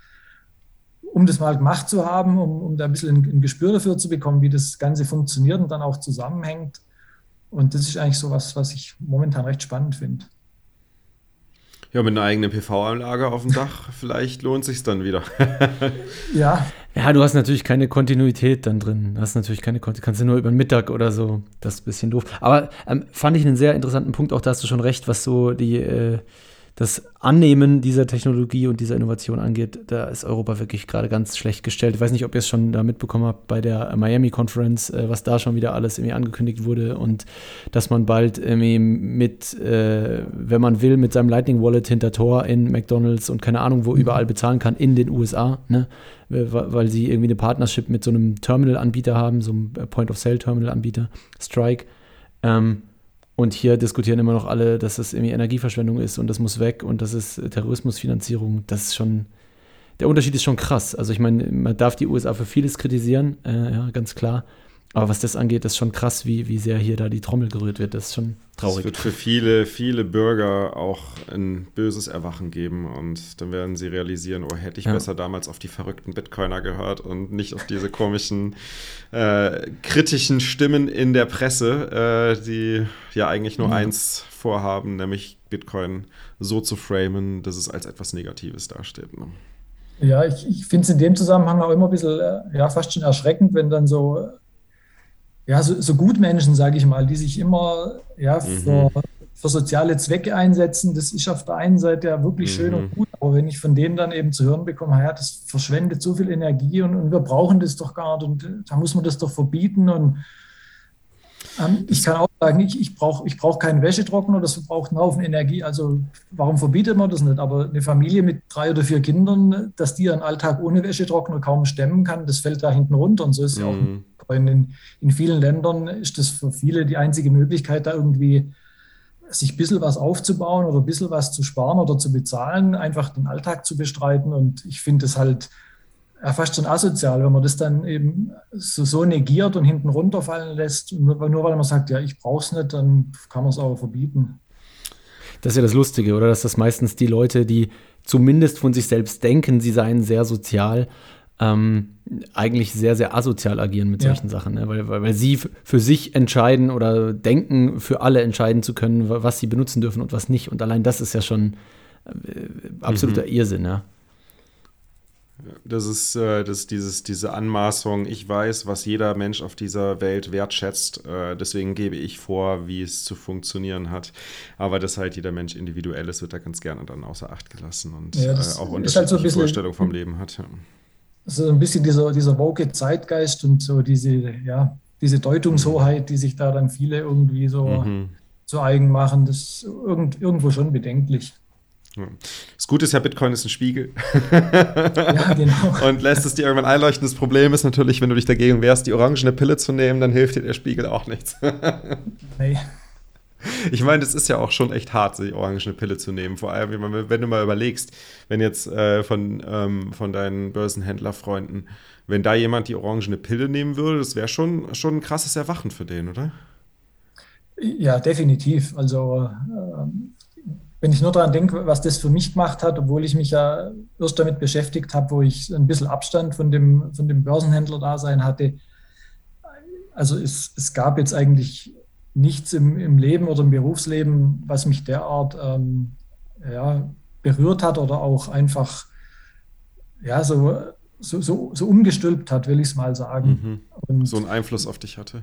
um das mal gemacht zu haben, um, um da ein bisschen ein, ein, Gespür dafür zu bekommen, wie das Ganze funktioniert und dann auch zusammenhängt. Und das ist eigentlich so was, was ich momentan recht spannend finde. Ja, mit einer eigenen PV-Anlage auf dem Dach, vielleicht lohnt sich dann wieder. (laughs) ja. Ja, du hast natürlich keine Kontinuität dann drin. Du hast natürlich keine Kontinuität, kannst du nur über den Mittag oder so. Das ist ein bisschen doof. Aber ähm, fand ich einen sehr interessanten Punkt, auch da hast du schon recht, was so die, äh, das Annehmen dieser Technologie und dieser Innovation angeht, da ist Europa wirklich gerade ganz schlecht gestellt. Ich weiß nicht, ob ihr es schon da mitbekommen habt bei der Miami Conference, äh, was da schon wieder alles irgendwie angekündigt wurde und dass man bald irgendwie mit, äh, wenn man will, mit seinem Lightning Wallet hinter Tor in McDonalds und keine Ahnung wo überall bezahlen kann in den USA, ne? weil sie irgendwie eine Partnership mit so einem Terminal-Anbieter haben, so einem Point-of-Sale-Terminal-Anbieter, Strike. Ähm, und hier diskutieren immer noch alle, dass das irgendwie Energieverschwendung ist und das muss weg und das ist Terrorismusfinanzierung. Das ist schon, der Unterschied ist schon krass. Also ich meine, man darf die USA für vieles kritisieren, äh, ja, ganz klar. Aber was das angeht, ist schon krass, wie, wie sehr hier da die Trommel gerührt wird. Das ist schon traurig. Es wird für viele, viele Bürger auch ein böses Erwachen geben und dann werden sie realisieren, oh, hätte ich ja. besser damals auf die verrückten Bitcoiner gehört und nicht auf diese komischen äh, kritischen Stimmen in der Presse, äh, die ja eigentlich nur ja. eins vorhaben, nämlich Bitcoin so zu framen, dass es als etwas Negatives dasteht. Ne? Ja, ich, ich finde es in dem Zusammenhang auch immer ein bisschen, äh, ja, fast schon erschreckend, wenn dann so ja, so, so Gutmenschen, sage ich mal, die sich immer ja, für, mhm. für, soziale Zwecke einsetzen. Das ist auf der einen Seite ja wirklich mhm. schön und gut, aber wenn ich von denen dann eben zu hören bekomme, ja, das verschwendet so viel Energie und, und wir brauchen das doch gar nicht und da muss man das doch verbieten und ähm, ich kann auch sagen, ich, ich brauche ich brauch keinen Wäschetrockner, das verbraucht einen Haufen Energie. Also warum verbietet man das nicht? Aber eine Familie mit drei oder vier Kindern, dass die ihren Alltag ohne Wäschetrockner kaum stemmen kann, das fällt da hinten runter. Und so ist es mhm. ja auch mhm. in, in vielen Ländern ist das für viele die einzige Möglichkeit, da irgendwie sich ein bisschen was aufzubauen oder ein bisschen was zu sparen oder zu bezahlen, einfach den Alltag zu bestreiten. Und ich finde es halt ja, fast schon asozial, wenn man das dann eben so, so negiert und hinten runterfallen lässt. Nur, nur weil man sagt, ja, ich brauche es nicht, dann kann man es auch verbieten. Das ist ja das Lustige, oder? Dass das meistens die Leute, die zumindest von sich selbst denken, sie seien sehr sozial, ähm, eigentlich sehr, sehr asozial agieren mit solchen ja. Sachen, ne? weil, weil, weil sie für sich entscheiden oder denken, für alle entscheiden zu können, was sie benutzen dürfen und was nicht. Und allein das ist ja schon äh, absoluter mhm. Irrsinn, ja. Das ist, äh, das dieses, diese Anmaßung, ich weiß, was jeder Mensch auf dieser Welt wertschätzt, äh, deswegen gebe ich vor, wie es zu funktionieren hat. Aber dass halt jeder Mensch individuell ist, wird da ganz gerne dann außer Acht gelassen und ja, äh, auch unterschiedliche halt so bisschen, Vorstellungen vom Leben hat. Ja. So ein bisschen dieser, dieser woke Zeitgeist und so diese, ja, diese Deutungshoheit, die sich da dann viele irgendwie so mhm. zu eigen machen, das ist irgend, irgendwo schon bedenklich. Das Gute ist ja, Bitcoin ist ein Spiegel. (laughs) ja, genau. Und lässt es dir irgendwann einleuchten. Das Problem ist natürlich, wenn du dich dagegen wehrst, die orangene Pille zu nehmen, dann hilft dir der Spiegel auch nichts. (laughs) nee. Ich meine, das ist ja auch schon echt hart, die orangene Pille zu nehmen. Vor allem, wenn du mal überlegst, wenn jetzt äh, von, ähm, von deinen Börsenhändlerfreunden, wenn da jemand die orangene Pille nehmen würde, das wäre schon, schon ein krasses Erwachen für den, oder? Ja, definitiv. Also ähm, wenn ich nur daran denke, was das für mich gemacht hat, obwohl ich mich ja erst damit beschäftigt habe, wo ich ein bisschen Abstand von dem, von dem Börsenhändler-Dasein hatte. Also es, es gab jetzt eigentlich nichts im, im Leben oder im Berufsleben, was mich derart ähm, ja, berührt hat oder auch einfach ja, so, so, so, so umgestülpt hat, will ich es mal sagen. Mhm. So einen Einfluss auf dich hatte.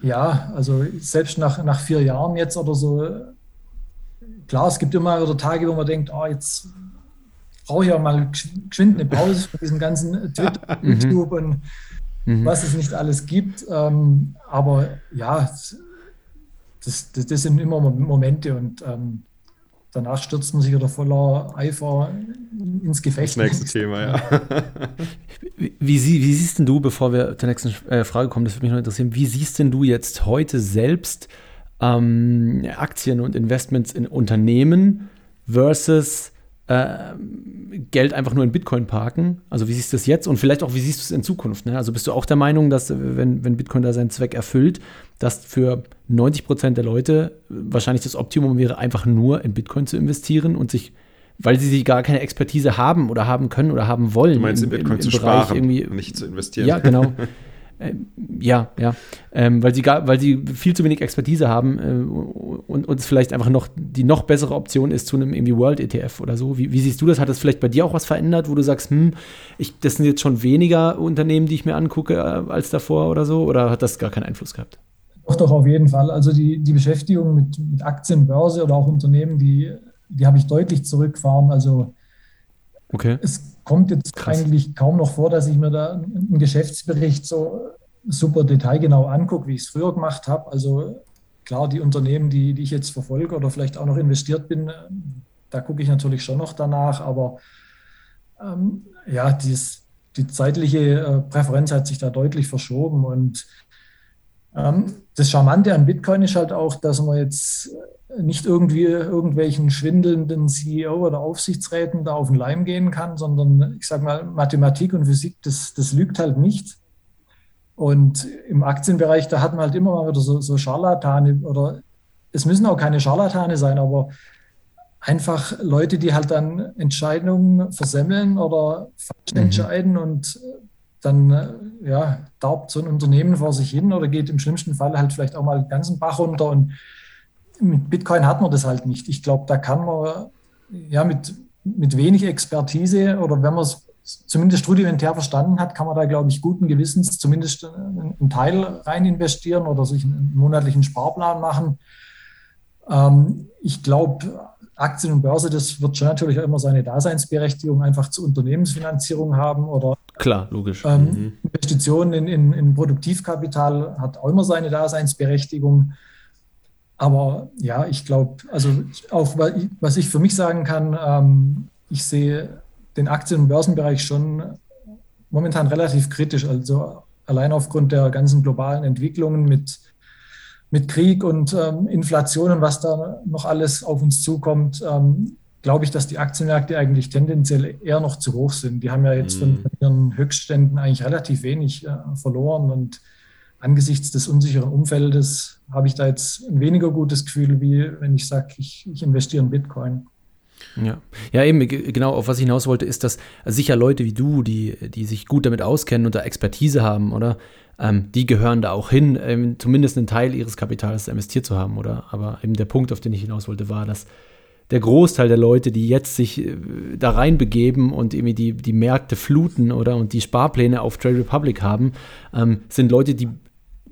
Ja, also selbst nach, nach vier Jahren jetzt oder so klar, es gibt immer wieder Tage, wo man denkt, oh, jetzt brauche ich ja mal geschwind eine Pause von diesem ganzen Twitter, (laughs) mhm. YouTube und mhm. was es nicht alles gibt. Ähm, aber ja, das, das, das, sind immer Momente und ähm, danach stürzt man sich wieder voller Eifer ins Gefecht. Das nächste Thema, ja. (laughs) Wie, wie, wie, siehst denn du, bevor wir zur nächsten äh, Frage kommen, das würde mich noch interessieren, wie siehst denn du jetzt heute selbst ähm, Aktien und Investments in Unternehmen versus äh, Geld einfach nur in Bitcoin parken? Also wie siehst du das jetzt und vielleicht auch, wie siehst du es in Zukunft? Ne? Also bist du auch der Meinung, dass wenn, wenn Bitcoin da seinen Zweck erfüllt, dass für 90 Prozent der Leute wahrscheinlich das Optimum wäre, einfach nur in Bitcoin zu investieren und sich weil sie gar keine Expertise haben oder haben können oder haben wollen. Du meinst, in Bitcoin im, im zu Bereich sparen, irgendwie, nicht zu investieren. Ja, genau. (laughs) Äh, ja, ja. Ähm, weil, sie gar, weil sie viel zu wenig Expertise haben äh, und uns vielleicht einfach noch die noch bessere Option ist zu einem irgendwie World ETF oder so. Wie, wie, siehst du das? Hat das vielleicht bei dir auch was verändert, wo du sagst, hm, ich, das sind jetzt schon weniger Unternehmen, die ich mir angucke äh, als davor oder so? Oder hat das gar keinen Einfluss gehabt? Doch, doch, auf jeden Fall. Also die, die Beschäftigung mit, mit Aktien, Börse oder auch Unternehmen, die, die habe ich deutlich zurückgefahren. Also okay. es kommt jetzt Krass. eigentlich kaum noch vor, dass ich mir da einen Geschäftsbericht so super detailgenau angucke, wie ich es früher gemacht habe. Also klar, die Unternehmen, die, die ich jetzt verfolge oder vielleicht auch noch investiert bin, da gucke ich natürlich schon noch danach. Aber ähm, ja, dies, die zeitliche äh, Präferenz hat sich da deutlich verschoben. Und das Charmante an Bitcoin ist halt auch, dass man jetzt nicht irgendwie irgendwelchen schwindelnden CEO oder Aufsichtsräten da auf den Leim gehen kann, sondern ich sage mal, Mathematik und Physik, das, das lügt halt nicht. Und im Aktienbereich, da hat man halt immer mal wieder so, so Scharlatane oder es müssen auch keine Scharlatane sein, aber einfach Leute, die halt dann Entscheidungen versemmeln oder falsch mhm. entscheiden und dann ja, darbt so ein Unternehmen vor sich hin oder geht im schlimmsten Fall halt vielleicht auch mal den ganzen Bach runter und mit Bitcoin hat man das halt nicht. Ich glaube, da kann man ja mit, mit wenig Expertise oder wenn man es zumindest rudimentär verstanden hat, kann man da, glaube ich, guten Gewissens zumindest einen Teil rein investieren oder sich einen monatlichen Sparplan machen. Ähm, ich glaube, Aktien und Börse, das wird schon natürlich auch immer seine Daseinsberechtigung einfach zur Unternehmensfinanzierung haben oder Klar, logisch. Ähm, mhm. Investitionen in, in, in Produktivkapital hat auch immer seine Daseinsberechtigung. Aber ja, ich glaube, also auch was ich für mich sagen kann, ähm, ich sehe den Aktien- und Börsenbereich schon momentan relativ kritisch. Also allein aufgrund der ganzen globalen Entwicklungen mit, mit Krieg und ähm, Inflation und was da noch alles auf uns zukommt, ähm, glaube ich, dass die Aktienmärkte eigentlich tendenziell eher noch zu hoch sind. Die haben ja jetzt mhm. von ihren Höchstständen eigentlich relativ wenig äh, verloren und angesichts des unsicheren Umfeldes habe ich da jetzt ein weniger gutes Gefühl, wie wenn ich sage, ich, ich investiere in Bitcoin. Ja. ja, eben, genau, auf was ich hinaus wollte, ist, dass sicher Leute wie du, die, die sich gut damit auskennen und da Expertise haben, oder? Ähm, die gehören da auch hin, ähm, zumindest einen Teil ihres Kapitals investiert zu haben, oder? Aber eben der Punkt, auf den ich hinaus wollte, war, dass der Großteil der Leute, die jetzt sich äh, da reinbegeben und irgendwie die, die Märkte fluten oder und die Sparpläne auf Trade Republic haben, ähm, sind Leute, die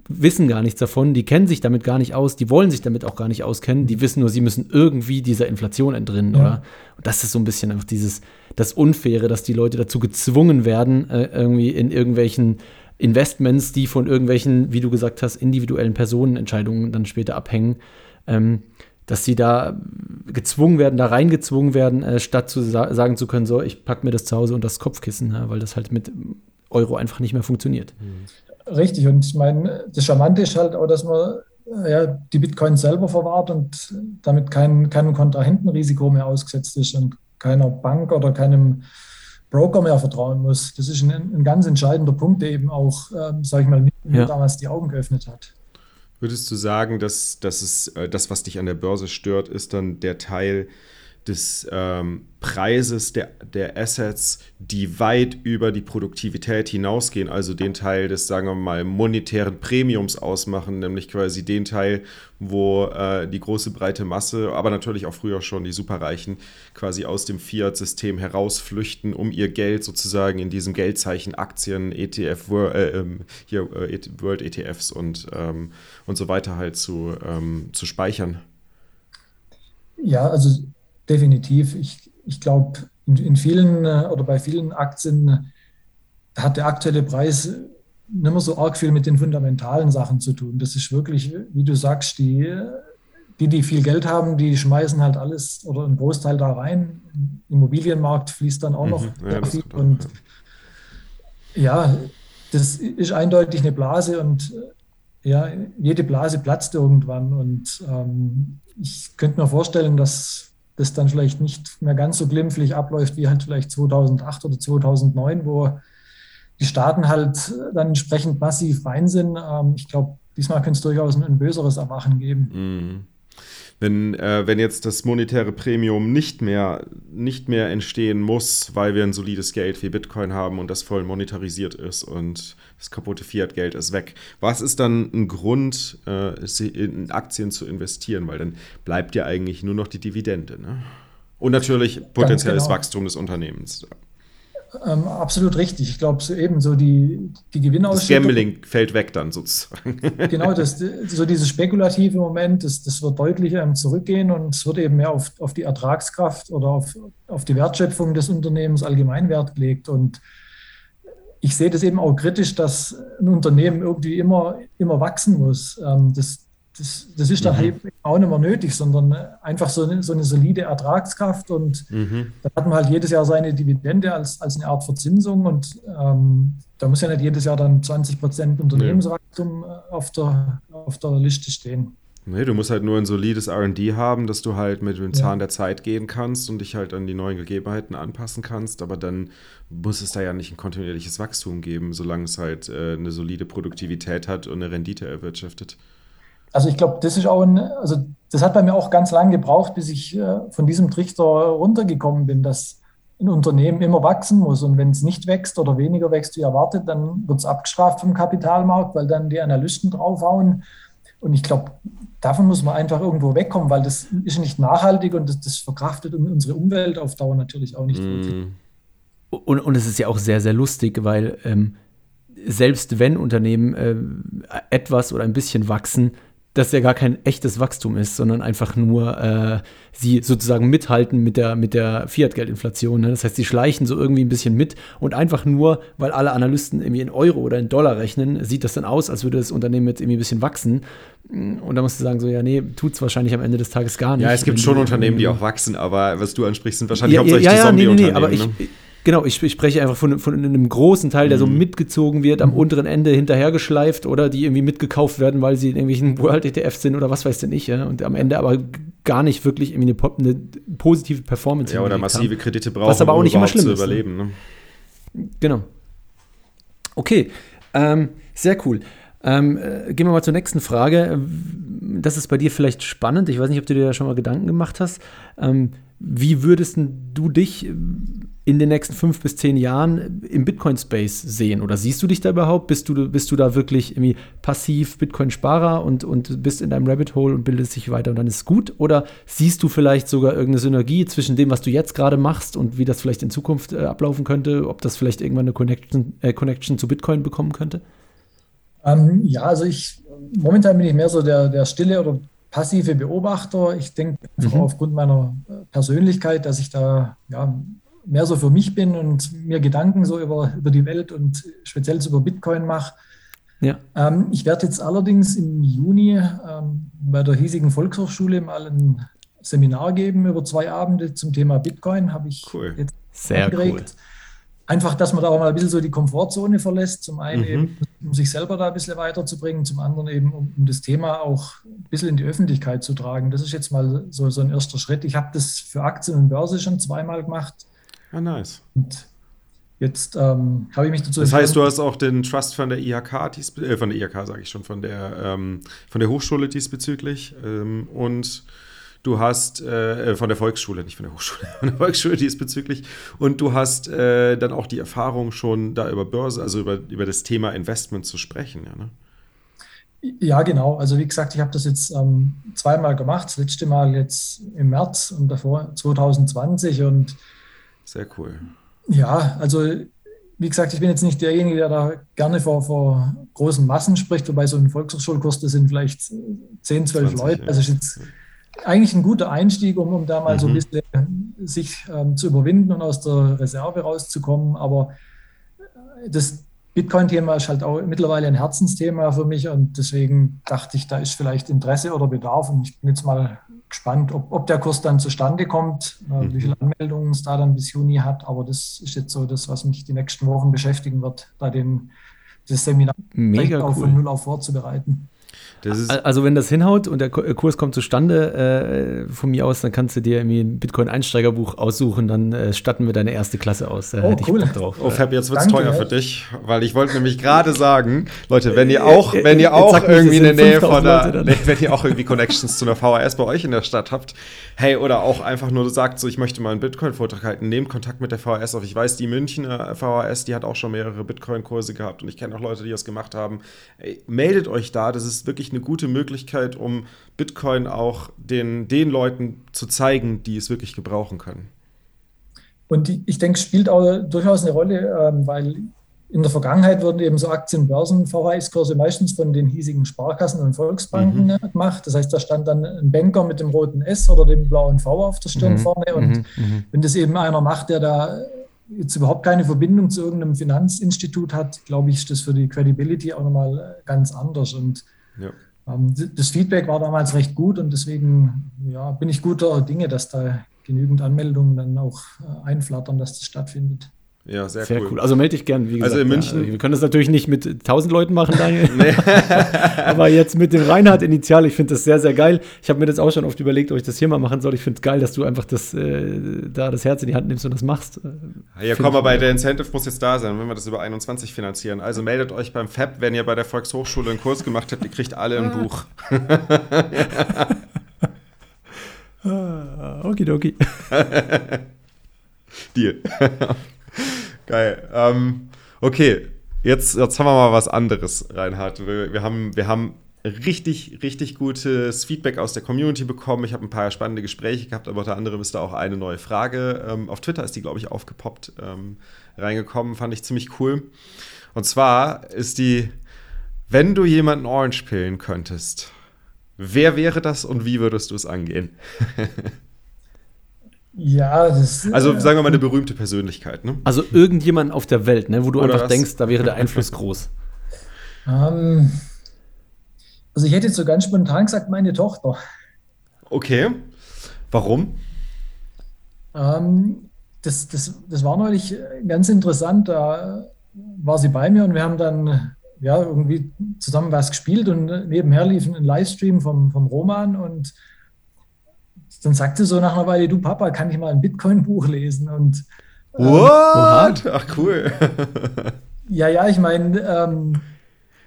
wissen gar nichts davon, die kennen sich damit gar nicht aus, die wollen sich damit auch gar nicht auskennen, die wissen nur, sie müssen irgendwie dieser Inflation entrinnen, ja. oder? Und das ist so ein bisschen einfach dieses, das Unfaire, dass die Leute dazu gezwungen werden, äh, irgendwie in irgendwelchen Investments, die von irgendwelchen, wie du gesagt hast, individuellen Personenentscheidungen dann später abhängen, ähm, dass sie da gezwungen werden, da reingezwungen werden, äh, statt zu sa sagen zu können, so, ich packe mir das zu Hause und das Kopfkissen, ja, weil das halt mit Euro einfach nicht mehr funktioniert. Richtig, und ich meine, das Charmante ist halt auch, dass man äh, ja, die Bitcoin selber verwahrt und damit kein, keinem Kontrahentenrisiko mehr ausgesetzt ist und keiner Bank oder keinem Broker mehr vertrauen muss. Das ist ein, ein ganz entscheidender Punkt, der eben auch, ähm, sage ich mal, mir ja. damals die Augen geöffnet hat. Würdest du sagen, dass, dass es, äh, das, was dich an der Börse stört, ist dann der Teil des ähm, Preises der, der Assets, die weit über die Produktivität hinausgehen, also den Teil des, sagen wir mal, monetären Premiums ausmachen, nämlich quasi den Teil, wo äh, die große breite Masse, aber natürlich auch früher schon die Superreichen, quasi aus dem Fiat-System herausflüchten, um ihr Geld sozusagen in diesem Geldzeichen Aktien, ETF, äh, ähm, hier, äh, World ETFs und, ähm, und so weiter halt zu, ähm, zu speichern. Ja, also definitiv. Ich, ich glaube, in, in, vielen äh, oder bei vielen Aktien hat der aktuelle Preis nicht mehr so arg viel mit den fundamentalen Sachen zu tun. Das ist wirklich, wie du sagst, die, die, die viel Geld haben, die schmeißen halt alles oder einen Großteil da rein. Im Immobilienmarkt fließt dann auch noch mhm, ja, viel. Und ja, das ist eindeutig eine Blase und ja, jede Blase platzt irgendwann. Und ähm, ich könnte mir vorstellen, dass das dann vielleicht nicht mehr ganz so glimpflich abläuft wie halt vielleicht 2008 oder 2009, wo die Staaten halt dann entsprechend massiv fein sind. Ähm, ich glaube, diesmal könnte es durchaus ein, ein böseres Erwachen geben. Mhm. Wenn, äh, wenn jetzt das monetäre Premium nicht mehr, nicht mehr entstehen muss, weil wir ein solides Geld wie Bitcoin haben und das voll monetarisiert ist und das kaputte Fiat-Geld ist weg, was ist dann ein Grund, äh, in Aktien zu investieren? Weil dann bleibt ja eigentlich nur noch die Dividende. Ne? Und natürlich potenzielles genau. Wachstum des Unternehmens. Ähm, absolut richtig. Ich glaube, so eben so die, die Gewinnausschüttung. Das Gambling fällt weg dann sozusagen. (laughs) genau, das, so dieses spekulative Moment, das, das wird deutlich zurückgehen und es wird eben mehr auf, auf die Ertragskraft oder auf, auf die Wertschöpfung des Unternehmens allgemein Wert gelegt. Und ich sehe das eben auch kritisch, dass ein Unternehmen irgendwie immer, immer wachsen muss. Ähm, das, das, das ist dann mhm. halt auch nicht mehr nötig, sondern einfach so eine, so eine solide Ertragskraft und mhm. da hat man halt jedes Jahr seine Dividende als, als eine Art Verzinsung und ähm, da muss ja nicht jedes Jahr dann 20 Prozent Unternehmenswachstum nee. auf, der, auf der Liste stehen. Nee, du musst halt nur ein solides RD haben, dass du halt mit dem Zahn ja. der Zeit gehen kannst und dich halt an die neuen Gegebenheiten anpassen kannst. Aber dann muss es da ja nicht ein kontinuierliches Wachstum geben, solange es halt äh, eine solide Produktivität hat und eine Rendite erwirtschaftet. Also ich glaube, das ist auch ein, also das hat bei mir auch ganz lange gebraucht, bis ich äh, von diesem Trichter runtergekommen bin, dass ein Unternehmen immer wachsen muss. Und wenn es nicht wächst oder weniger wächst wie erwartet, dann wird es abgestraft vom Kapitalmarkt, weil dann die Analysten draufhauen. Und ich glaube, davon muss man einfach irgendwo wegkommen, weil das ist nicht nachhaltig und das, das verkraftet unsere Umwelt auf Dauer natürlich auch nicht mm. Und, und es ist ja auch sehr, sehr lustig, weil ähm, selbst wenn Unternehmen äh, etwas oder ein bisschen wachsen, das ja gar kein echtes Wachstum ist, sondern einfach nur äh, sie sozusagen mithalten mit der, mit der Fiat-Geldinflation. Ne? Das heißt, sie schleichen so irgendwie ein bisschen mit und einfach nur, weil alle Analysten irgendwie in Euro oder in Dollar rechnen, sieht das dann aus, als würde das Unternehmen jetzt irgendwie ein bisschen wachsen. Und da musst du sagen, so, ja, nee, tut es wahrscheinlich am Ende des Tages gar nicht. Ja, es gibt schon Unternehmen, die auch wachsen, aber was du ansprichst, sind wahrscheinlich ja, hauptsächlich ja, ja, die Zombie-Unternehmen. Nee, nee, aber ich, ne? Genau, ich, ich, spreche einfach von, von einem großen Teil, der so mhm. mitgezogen wird, am mhm. unteren Ende hinterhergeschleift oder die irgendwie mitgekauft werden, weil sie in irgendwelchen (laughs) World ETF sind oder was weiß denn ich. Ja? Und am Ende aber gar nicht wirklich irgendwie eine, eine positive Performance Ja, oder massive haben. Kredite brauchen, was aber auch um nicht immer schlimm zu ne? überleben. Ne? Genau. Okay, ähm, sehr cool. Ähm, äh, gehen wir mal zur nächsten Frage. Das ist bei dir vielleicht spannend. Ich weiß nicht, ob du dir da schon mal Gedanken gemacht hast. Ähm, wie würdest du dich in den nächsten fünf bis zehn Jahren im Bitcoin-Space sehen? Oder siehst du dich da überhaupt? Bist du, bist du da wirklich irgendwie passiv Bitcoin-Sparer und, und bist in deinem Rabbit Hole und bildest dich weiter und dann ist es gut? Oder siehst du vielleicht sogar irgendeine Synergie zwischen dem, was du jetzt gerade machst und wie das vielleicht in Zukunft äh, ablaufen könnte? Ob das vielleicht irgendwann eine Connection, äh, Connection zu Bitcoin bekommen könnte? Ähm, ja, also ich, momentan bin ich mehr so der, der stille oder passive Beobachter. Ich denke mhm. aufgrund meiner Persönlichkeit, dass ich da ja, mehr so für mich bin und mir Gedanken so über, über die Welt und speziell über Bitcoin mache. Ja. Ähm, ich werde jetzt allerdings im Juni ähm, bei der hiesigen Volkshochschule mal ein Seminar geben über zwei Abende zum Thema Bitcoin. Habe ich cool. jetzt Sehr angeregt. Cool. Einfach, dass man da auch mal ein bisschen so die Komfortzone verlässt. Zum einen mhm. eben, um sich selber da ein bisschen weiterzubringen, zum anderen eben, um, um, das Thema auch ein bisschen in die Öffentlichkeit zu tragen. Das ist jetzt mal so, so ein erster Schritt. Ich habe das für Aktien und Börse schon zweimal gemacht. Ah, nice. Und jetzt ähm, habe ich mich dazu Das heißt, du hast auch den Trust von der IHK, äh, von der IHK sage ich schon, von der, ähm, von der Hochschule diesbezüglich ähm, und du hast äh, von der Volksschule, nicht von der Hochschule, (laughs) von der Volksschule diesbezüglich und du hast äh, dann auch die Erfahrung schon da über Börse, also über, über das Thema Investment zu sprechen, ja, ne? Ja, genau. Also wie gesagt, ich habe das jetzt ähm, zweimal gemacht. Das letzte Mal jetzt im März und davor 2020 und sehr cool. Ja, also wie gesagt, ich bin jetzt nicht derjenige, der da gerne vor, vor großen Massen spricht, wobei so ein Volkshochschulkurs, das sind vielleicht 10, 12 Leute. Ja. Also ist jetzt eigentlich ein guter Einstieg, um, um da mal mhm. so ein mhm. bisschen sich ähm, zu überwinden und aus der Reserve rauszukommen. Aber das Bitcoin-Thema ist halt auch mittlerweile ein Herzensthema für mich und deswegen dachte ich, da ist vielleicht Interesse oder Bedarf und ich bin jetzt mal gespannt, ob, ob der Kurs dann zustande kommt, äh, wie viele Anmeldungen es da dann bis Juni hat. Aber das ist jetzt so das, was mich die nächsten Wochen beschäftigen wird, da den, das Seminar Mega cool. von Null auf vorzubereiten also wenn das hinhaut und der Kurs kommt zustande, äh, von mir aus, dann kannst du dir irgendwie ein Bitcoin-Einsteigerbuch aussuchen, dann äh, statten wir deine erste Klasse aus. Da oh, hätte cool. ich Bock drauf. Oh, Fab, jetzt wird es teuer für dich, weil ich wollte nämlich gerade sagen, Leute, wenn ihr auch, wenn ihr auch irgendwie in der Nähe von der, (laughs) wenn ihr auch irgendwie Connections zu einer VHS bei euch in der Stadt habt, hey, oder auch einfach nur sagt, so ich möchte mal einen Bitcoin-Vortrag halten, nehmt Kontakt mit der VHS auf. Ich weiß, die Münchner VHS, die hat auch schon mehrere Bitcoin-Kurse gehabt und ich kenne auch Leute, die das gemacht haben. Ey, meldet euch da, das ist wirklich eine gute Möglichkeit, um Bitcoin auch den, den Leuten zu zeigen, die es wirklich gebrauchen können. Und ich denke, es spielt auch durchaus eine Rolle, ähm, weil in der Vergangenheit wurden eben so Aktien-Börsen-VHS-Kurse meistens von den hiesigen Sparkassen und Volksbanken mhm. gemacht. Das heißt, da stand dann ein Banker mit dem roten S oder dem blauen V auf der Stirn mhm. vorne. Und mhm. mhm. wenn das eben einer macht, der da jetzt überhaupt keine Verbindung zu irgendeinem Finanzinstitut hat, glaube ich, ist das für die Credibility auch nochmal ganz anders. Und ja. Ähm, das Feedback war damals recht gut und deswegen ja, bin ich guter Dinge, dass da genügend Anmeldungen dann auch äh, einflattern, dass das stattfindet. Ja, sehr, sehr cool. cool. Also melde dich gern, wie gesagt. Also in München. Ja, wir können das natürlich nicht mit 1000 Leuten machen, Daniel. (laughs) Aber jetzt mit dem Reinhard Initial, ich finde das sehr, sehr geil. Ich habe mir das auch schon oft überlegt, ob ich das hier mal machen soll. Ich finde es geil, dass du einfach das, äh, da das Herz in die Hand nimmst und das machst. Ja, komm, aber der Incentive muss jetzt da sein, wenn wir das über 21 finanzieren. Also meldet euch beim FAB, wenn ihr bei der Volkshochschule einen Kurs gemacht habt, ihr kriegt alle ein Buch. (laughs) ah, okidoki. (laughs) Deal. Geil. Ähm, okay, jetzt, jetzt haben wir mal was anderes, Reinhard. Wir, wir, haben, wir haben richtig, richtig gutes Feedback aus der Community bekommen. Ich habe ein paar spannende Gespräche gehabt, aber unter anderem ist da auch eine neue Frage. Ähm, auf Twitter ist die, glaube ich, aufgepoppt, ähm, reingekommen. Fand ich ziemlich cool. Und zwar ist die, wenn du jemanden Orange pillen könntest, wer wäre das und wie würdest du es angehen? (laughs) Ja, das Also äh, sagen wir mal eine berühmte Persönlichkeit, ne? Also irgendjemand auf der Welt, ne, wo du Oder einfach was? denkst, da wäre der Einfluss groß. Ähm, also ich hätte jetzt so ganz spontan gesagt, meine Tochter. Okay. Warum? Ähm, das, das, das war neulich ganz interessant. Da war sie bei mir und wir haben dann ja irgendwie zusammen was gespielt und nebenher lief ein Livestream vom, vom Roman und dann sagte so nach einer Weile, du Papa, kann ich mal ein Bitcoin-Buch lesen? Und, ähm, What? Ach cool. (laughs) ja, ja, ich meine, ähm,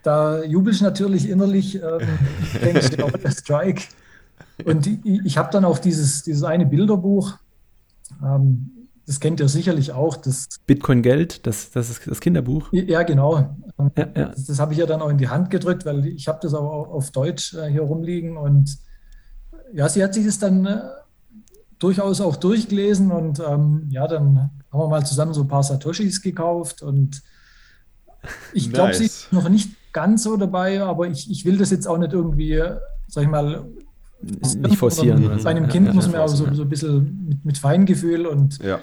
da jubel ich natürlich innerlich. Ähm, (laughs) ich denke, auch der Strike. Und ich, ich habe dann auch dieses, dieses eine Bilderbuch. Ähm, das kennt ihr sicherlich auch. Das Bitcoin Geld, das, das ist das Kinderbuch. Ja, genau. Ja, ja. Das, das habe ich ja dann auch in die Hand gedrückt, weil ich habe das aber auch auf Deutsch äh, hier rumliegen. Und ja, sie hat sich das dann äh, durchaus auch durchgelesen und ähm, ja, dann haben wir mal zusammen so ein paar Satoshis gekauft und ich (laughs) glaube, nice. sie ist noch nicht ganz so dabei, aber ich, ich will das jetzt auch nicht irgendwie, sag ich mal, nicht forcieren. Bei einem Kind ja, muss man auch so, so ein bisschen mit, mit Feingefühl und ja.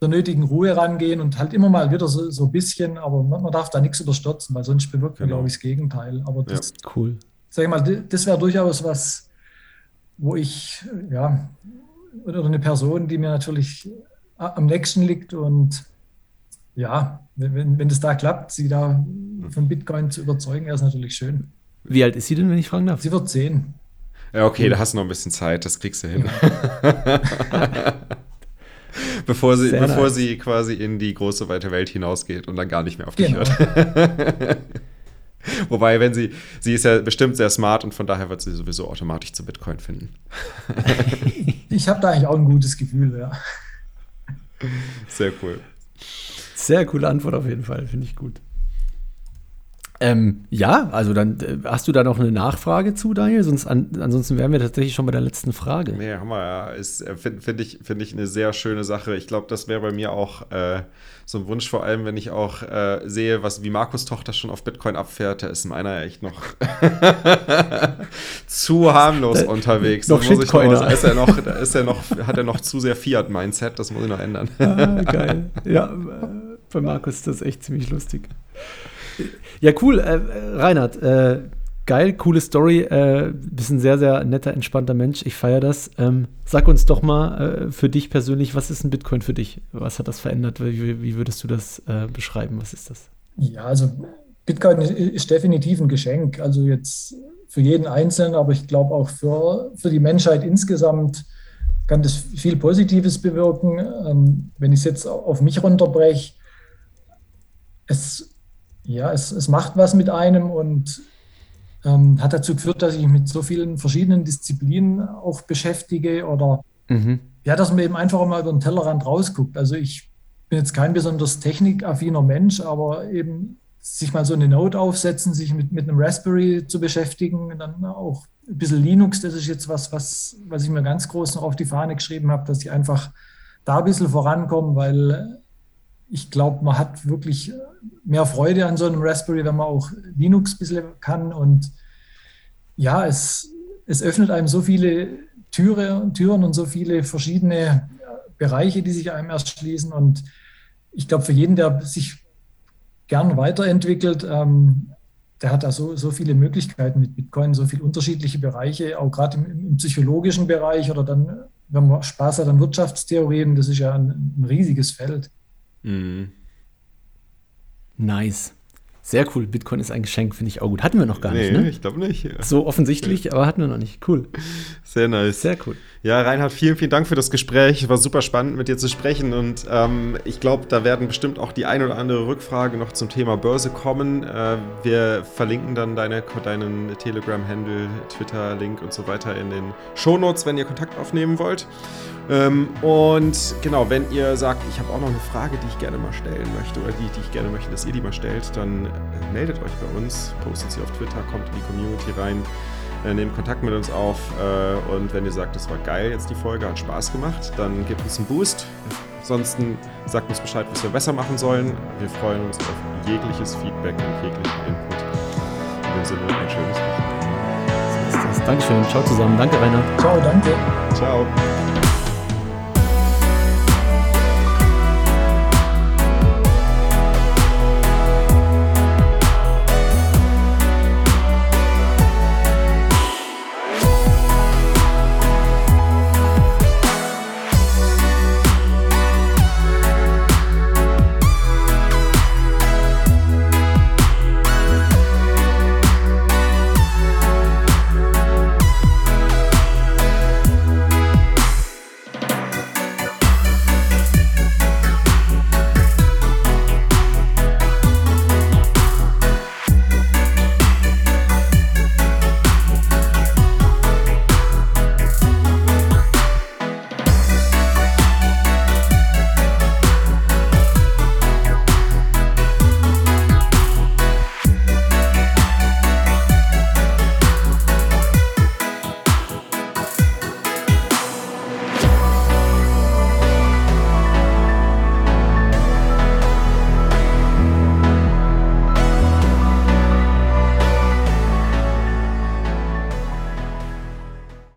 der nötigen Ruhe rangehen und halt immer mal wieder so, so ein bisschen, aber man, man darf da nichts überstürzen, weil sonst bewirkt man, genau. glaube ich, das Gegenteil. Aber das, ja. cool. Sag ich mal, das wäre durchaus was, wo ich, ja, oder eine Person, die mir natürlich am nächsten liegt und ja, wenn, wenn das da klappt, sie da von Bitcoin zu überzeugen, ist natürlich schön. Wie alt ist sie denn, wenn ich fragen darf? Sie wird zehn. Ja, okay, da hast du noch ein bisschen Zeit, das kriegst du hin. (laughs) bevor sie, bevor nice. sie quasi in die große weite Welt hinausgeht und dann gar nicht mehr auf dich genau. hört. (laughs) (laughs) Wobei, wenn sie, sie ist ja bestimmt sehr smart und von daher wird sie sowieso automatisch zu Bitcoin finden. (laughs) ich habe da eigentlich auch ein gutes Gefühl, ja. Sehr cool. Sehr coole Antwort auf jeden Fall, finde ich gut. Ähm, ja, also dann äh, hast du da noch eine Nachfrage zu, Daniel? Sonst an, ansonsten wären wir tatsächlich schon bei der letzten Frage. Nee, haben wir ja. Äh, Finde find ich, find ich eine sehr schöne Sache. Ich glaube, das wäre bei mir auch äh, so ein Wunsch, vor allem, wenn ich auch äh, sehe, was wie Markus Tochter schon auf Bitcoin abfährt. Da ist meiner echt noch (laughs) zu harmlos da, unterwegs. Noch muss ich noch, da ist er noch, da ist er noch, hat er noch zu sehr Fiat-Mindset. Das muss ich noch ändern. ah, geil. Ja, bei Markus ist das echt ziemlich lustig. Ja, cool. Äh, Reinhard, äh, geil, coole Story. Äh, bist ein sehr, sehr netter, entspannter Mensch. Ich feiere das. Ähm, sag uns doch mal äh, für dich persönlich, was ist ein Bitcoin für dich? Was hat das verändert? Wie, wie würdest du das äh, beschreiben? Was ist das? Ja, also Bitcoin ist definitiv ein Geschenk. Also jetzt für jeden Einzelnen, aber ich glaube auch für, für die Menschheit insgesamt kann das viel Positives bewirken. Ähm, wenn ich es jetzt auf mich runterbreche, es ja, es, es macht was mit einem und ähm, hat dazu geführt, dass ich mich mit so vielen verschiedenen Disziplinen auch beschäftige oder mhm. ja, dass man eben einfach mal über den Tellerrand rausguckt. Also ich bin jetzt kein besonders technikaffiner Mensch, aber eben sich mal so eine Note aufsetzen, sich mit, mit einem Raspberry zu beschäftigen, dann auch ein bisschen Linux, das ist jetzt was, was, was ich mir ganz groß noch auf die Fahne geschrieben habe, dass ich einfach da ein bisschen vorankomme, weil ich glaube, man hat wirklich mehr Freude an so einem Raspberry, wenn man auch Linux ein bisschen kann. Und ja, es, es öffnet einem so viele Türe, Türen und so viele verschiedene Bereiche, die sich einem erschließen. Und ich glaube, für jeden, der sich gern weiterentwickelt, ähm, der hat da so, so viele Möglichkeiten mit Bitcoin, so viele unterschiedliche Bereiche, auch gerade im, im, psychologischen Bereich oder dann, wenn man Spaß hat an Wirtschaftstheorien, das ist ja ein, ein riesiges Feld. Mhm. Nice. Sehr cool. Bitcoin ist ein Geschenk, finde ich auch gut. Hatten wir noch gar nee, nicht, ne? ich glaube nicht. Ja. So offensichtlich, aber hatten wir noch nicht. Cool. Sehr nice. Sehr cool. Ja, Reinhard, vielen, vielen Dank für das Gespräch. War super spannend, mit dir zu sprechen. Und ähm, ich glaube, da werden bestimmt auch die ein oder andere Rückfrage noch zum Thema Börse kommen. Äh, wir verlinken dann deine, deinen Telegram-Handle, Twitter-Link und so weiter in den Shownotes, wenn ihr Kontakt aufnehmen wollt. Ähm, und genau, wenn ihr sagt, ich habe auch noch eine Frage, die ich gerne mal stellen möchte oder die, die ich gerne möchte, dass ihr die mal stellt, dann äh, meldet euch bei uns, postet sie auf Twitter, kommt in die Community rein, äh, nehmt Kontakt mit uns auf äh, und wenn ihr sagt, das war geil jetzt die Folge, hat Spaß gemacht, dann gebt uns einen Boost. Ansonsten sagt uns Bescheid, was wir besser machen sollen. Wir freuen uns auf jegliches Feedback und jeglichen Input. In dem Sinne, ein schönes Wochenende. Dankeschön. Ciao zusammen. Danke, Rainer. Ciao, danke. Ciao.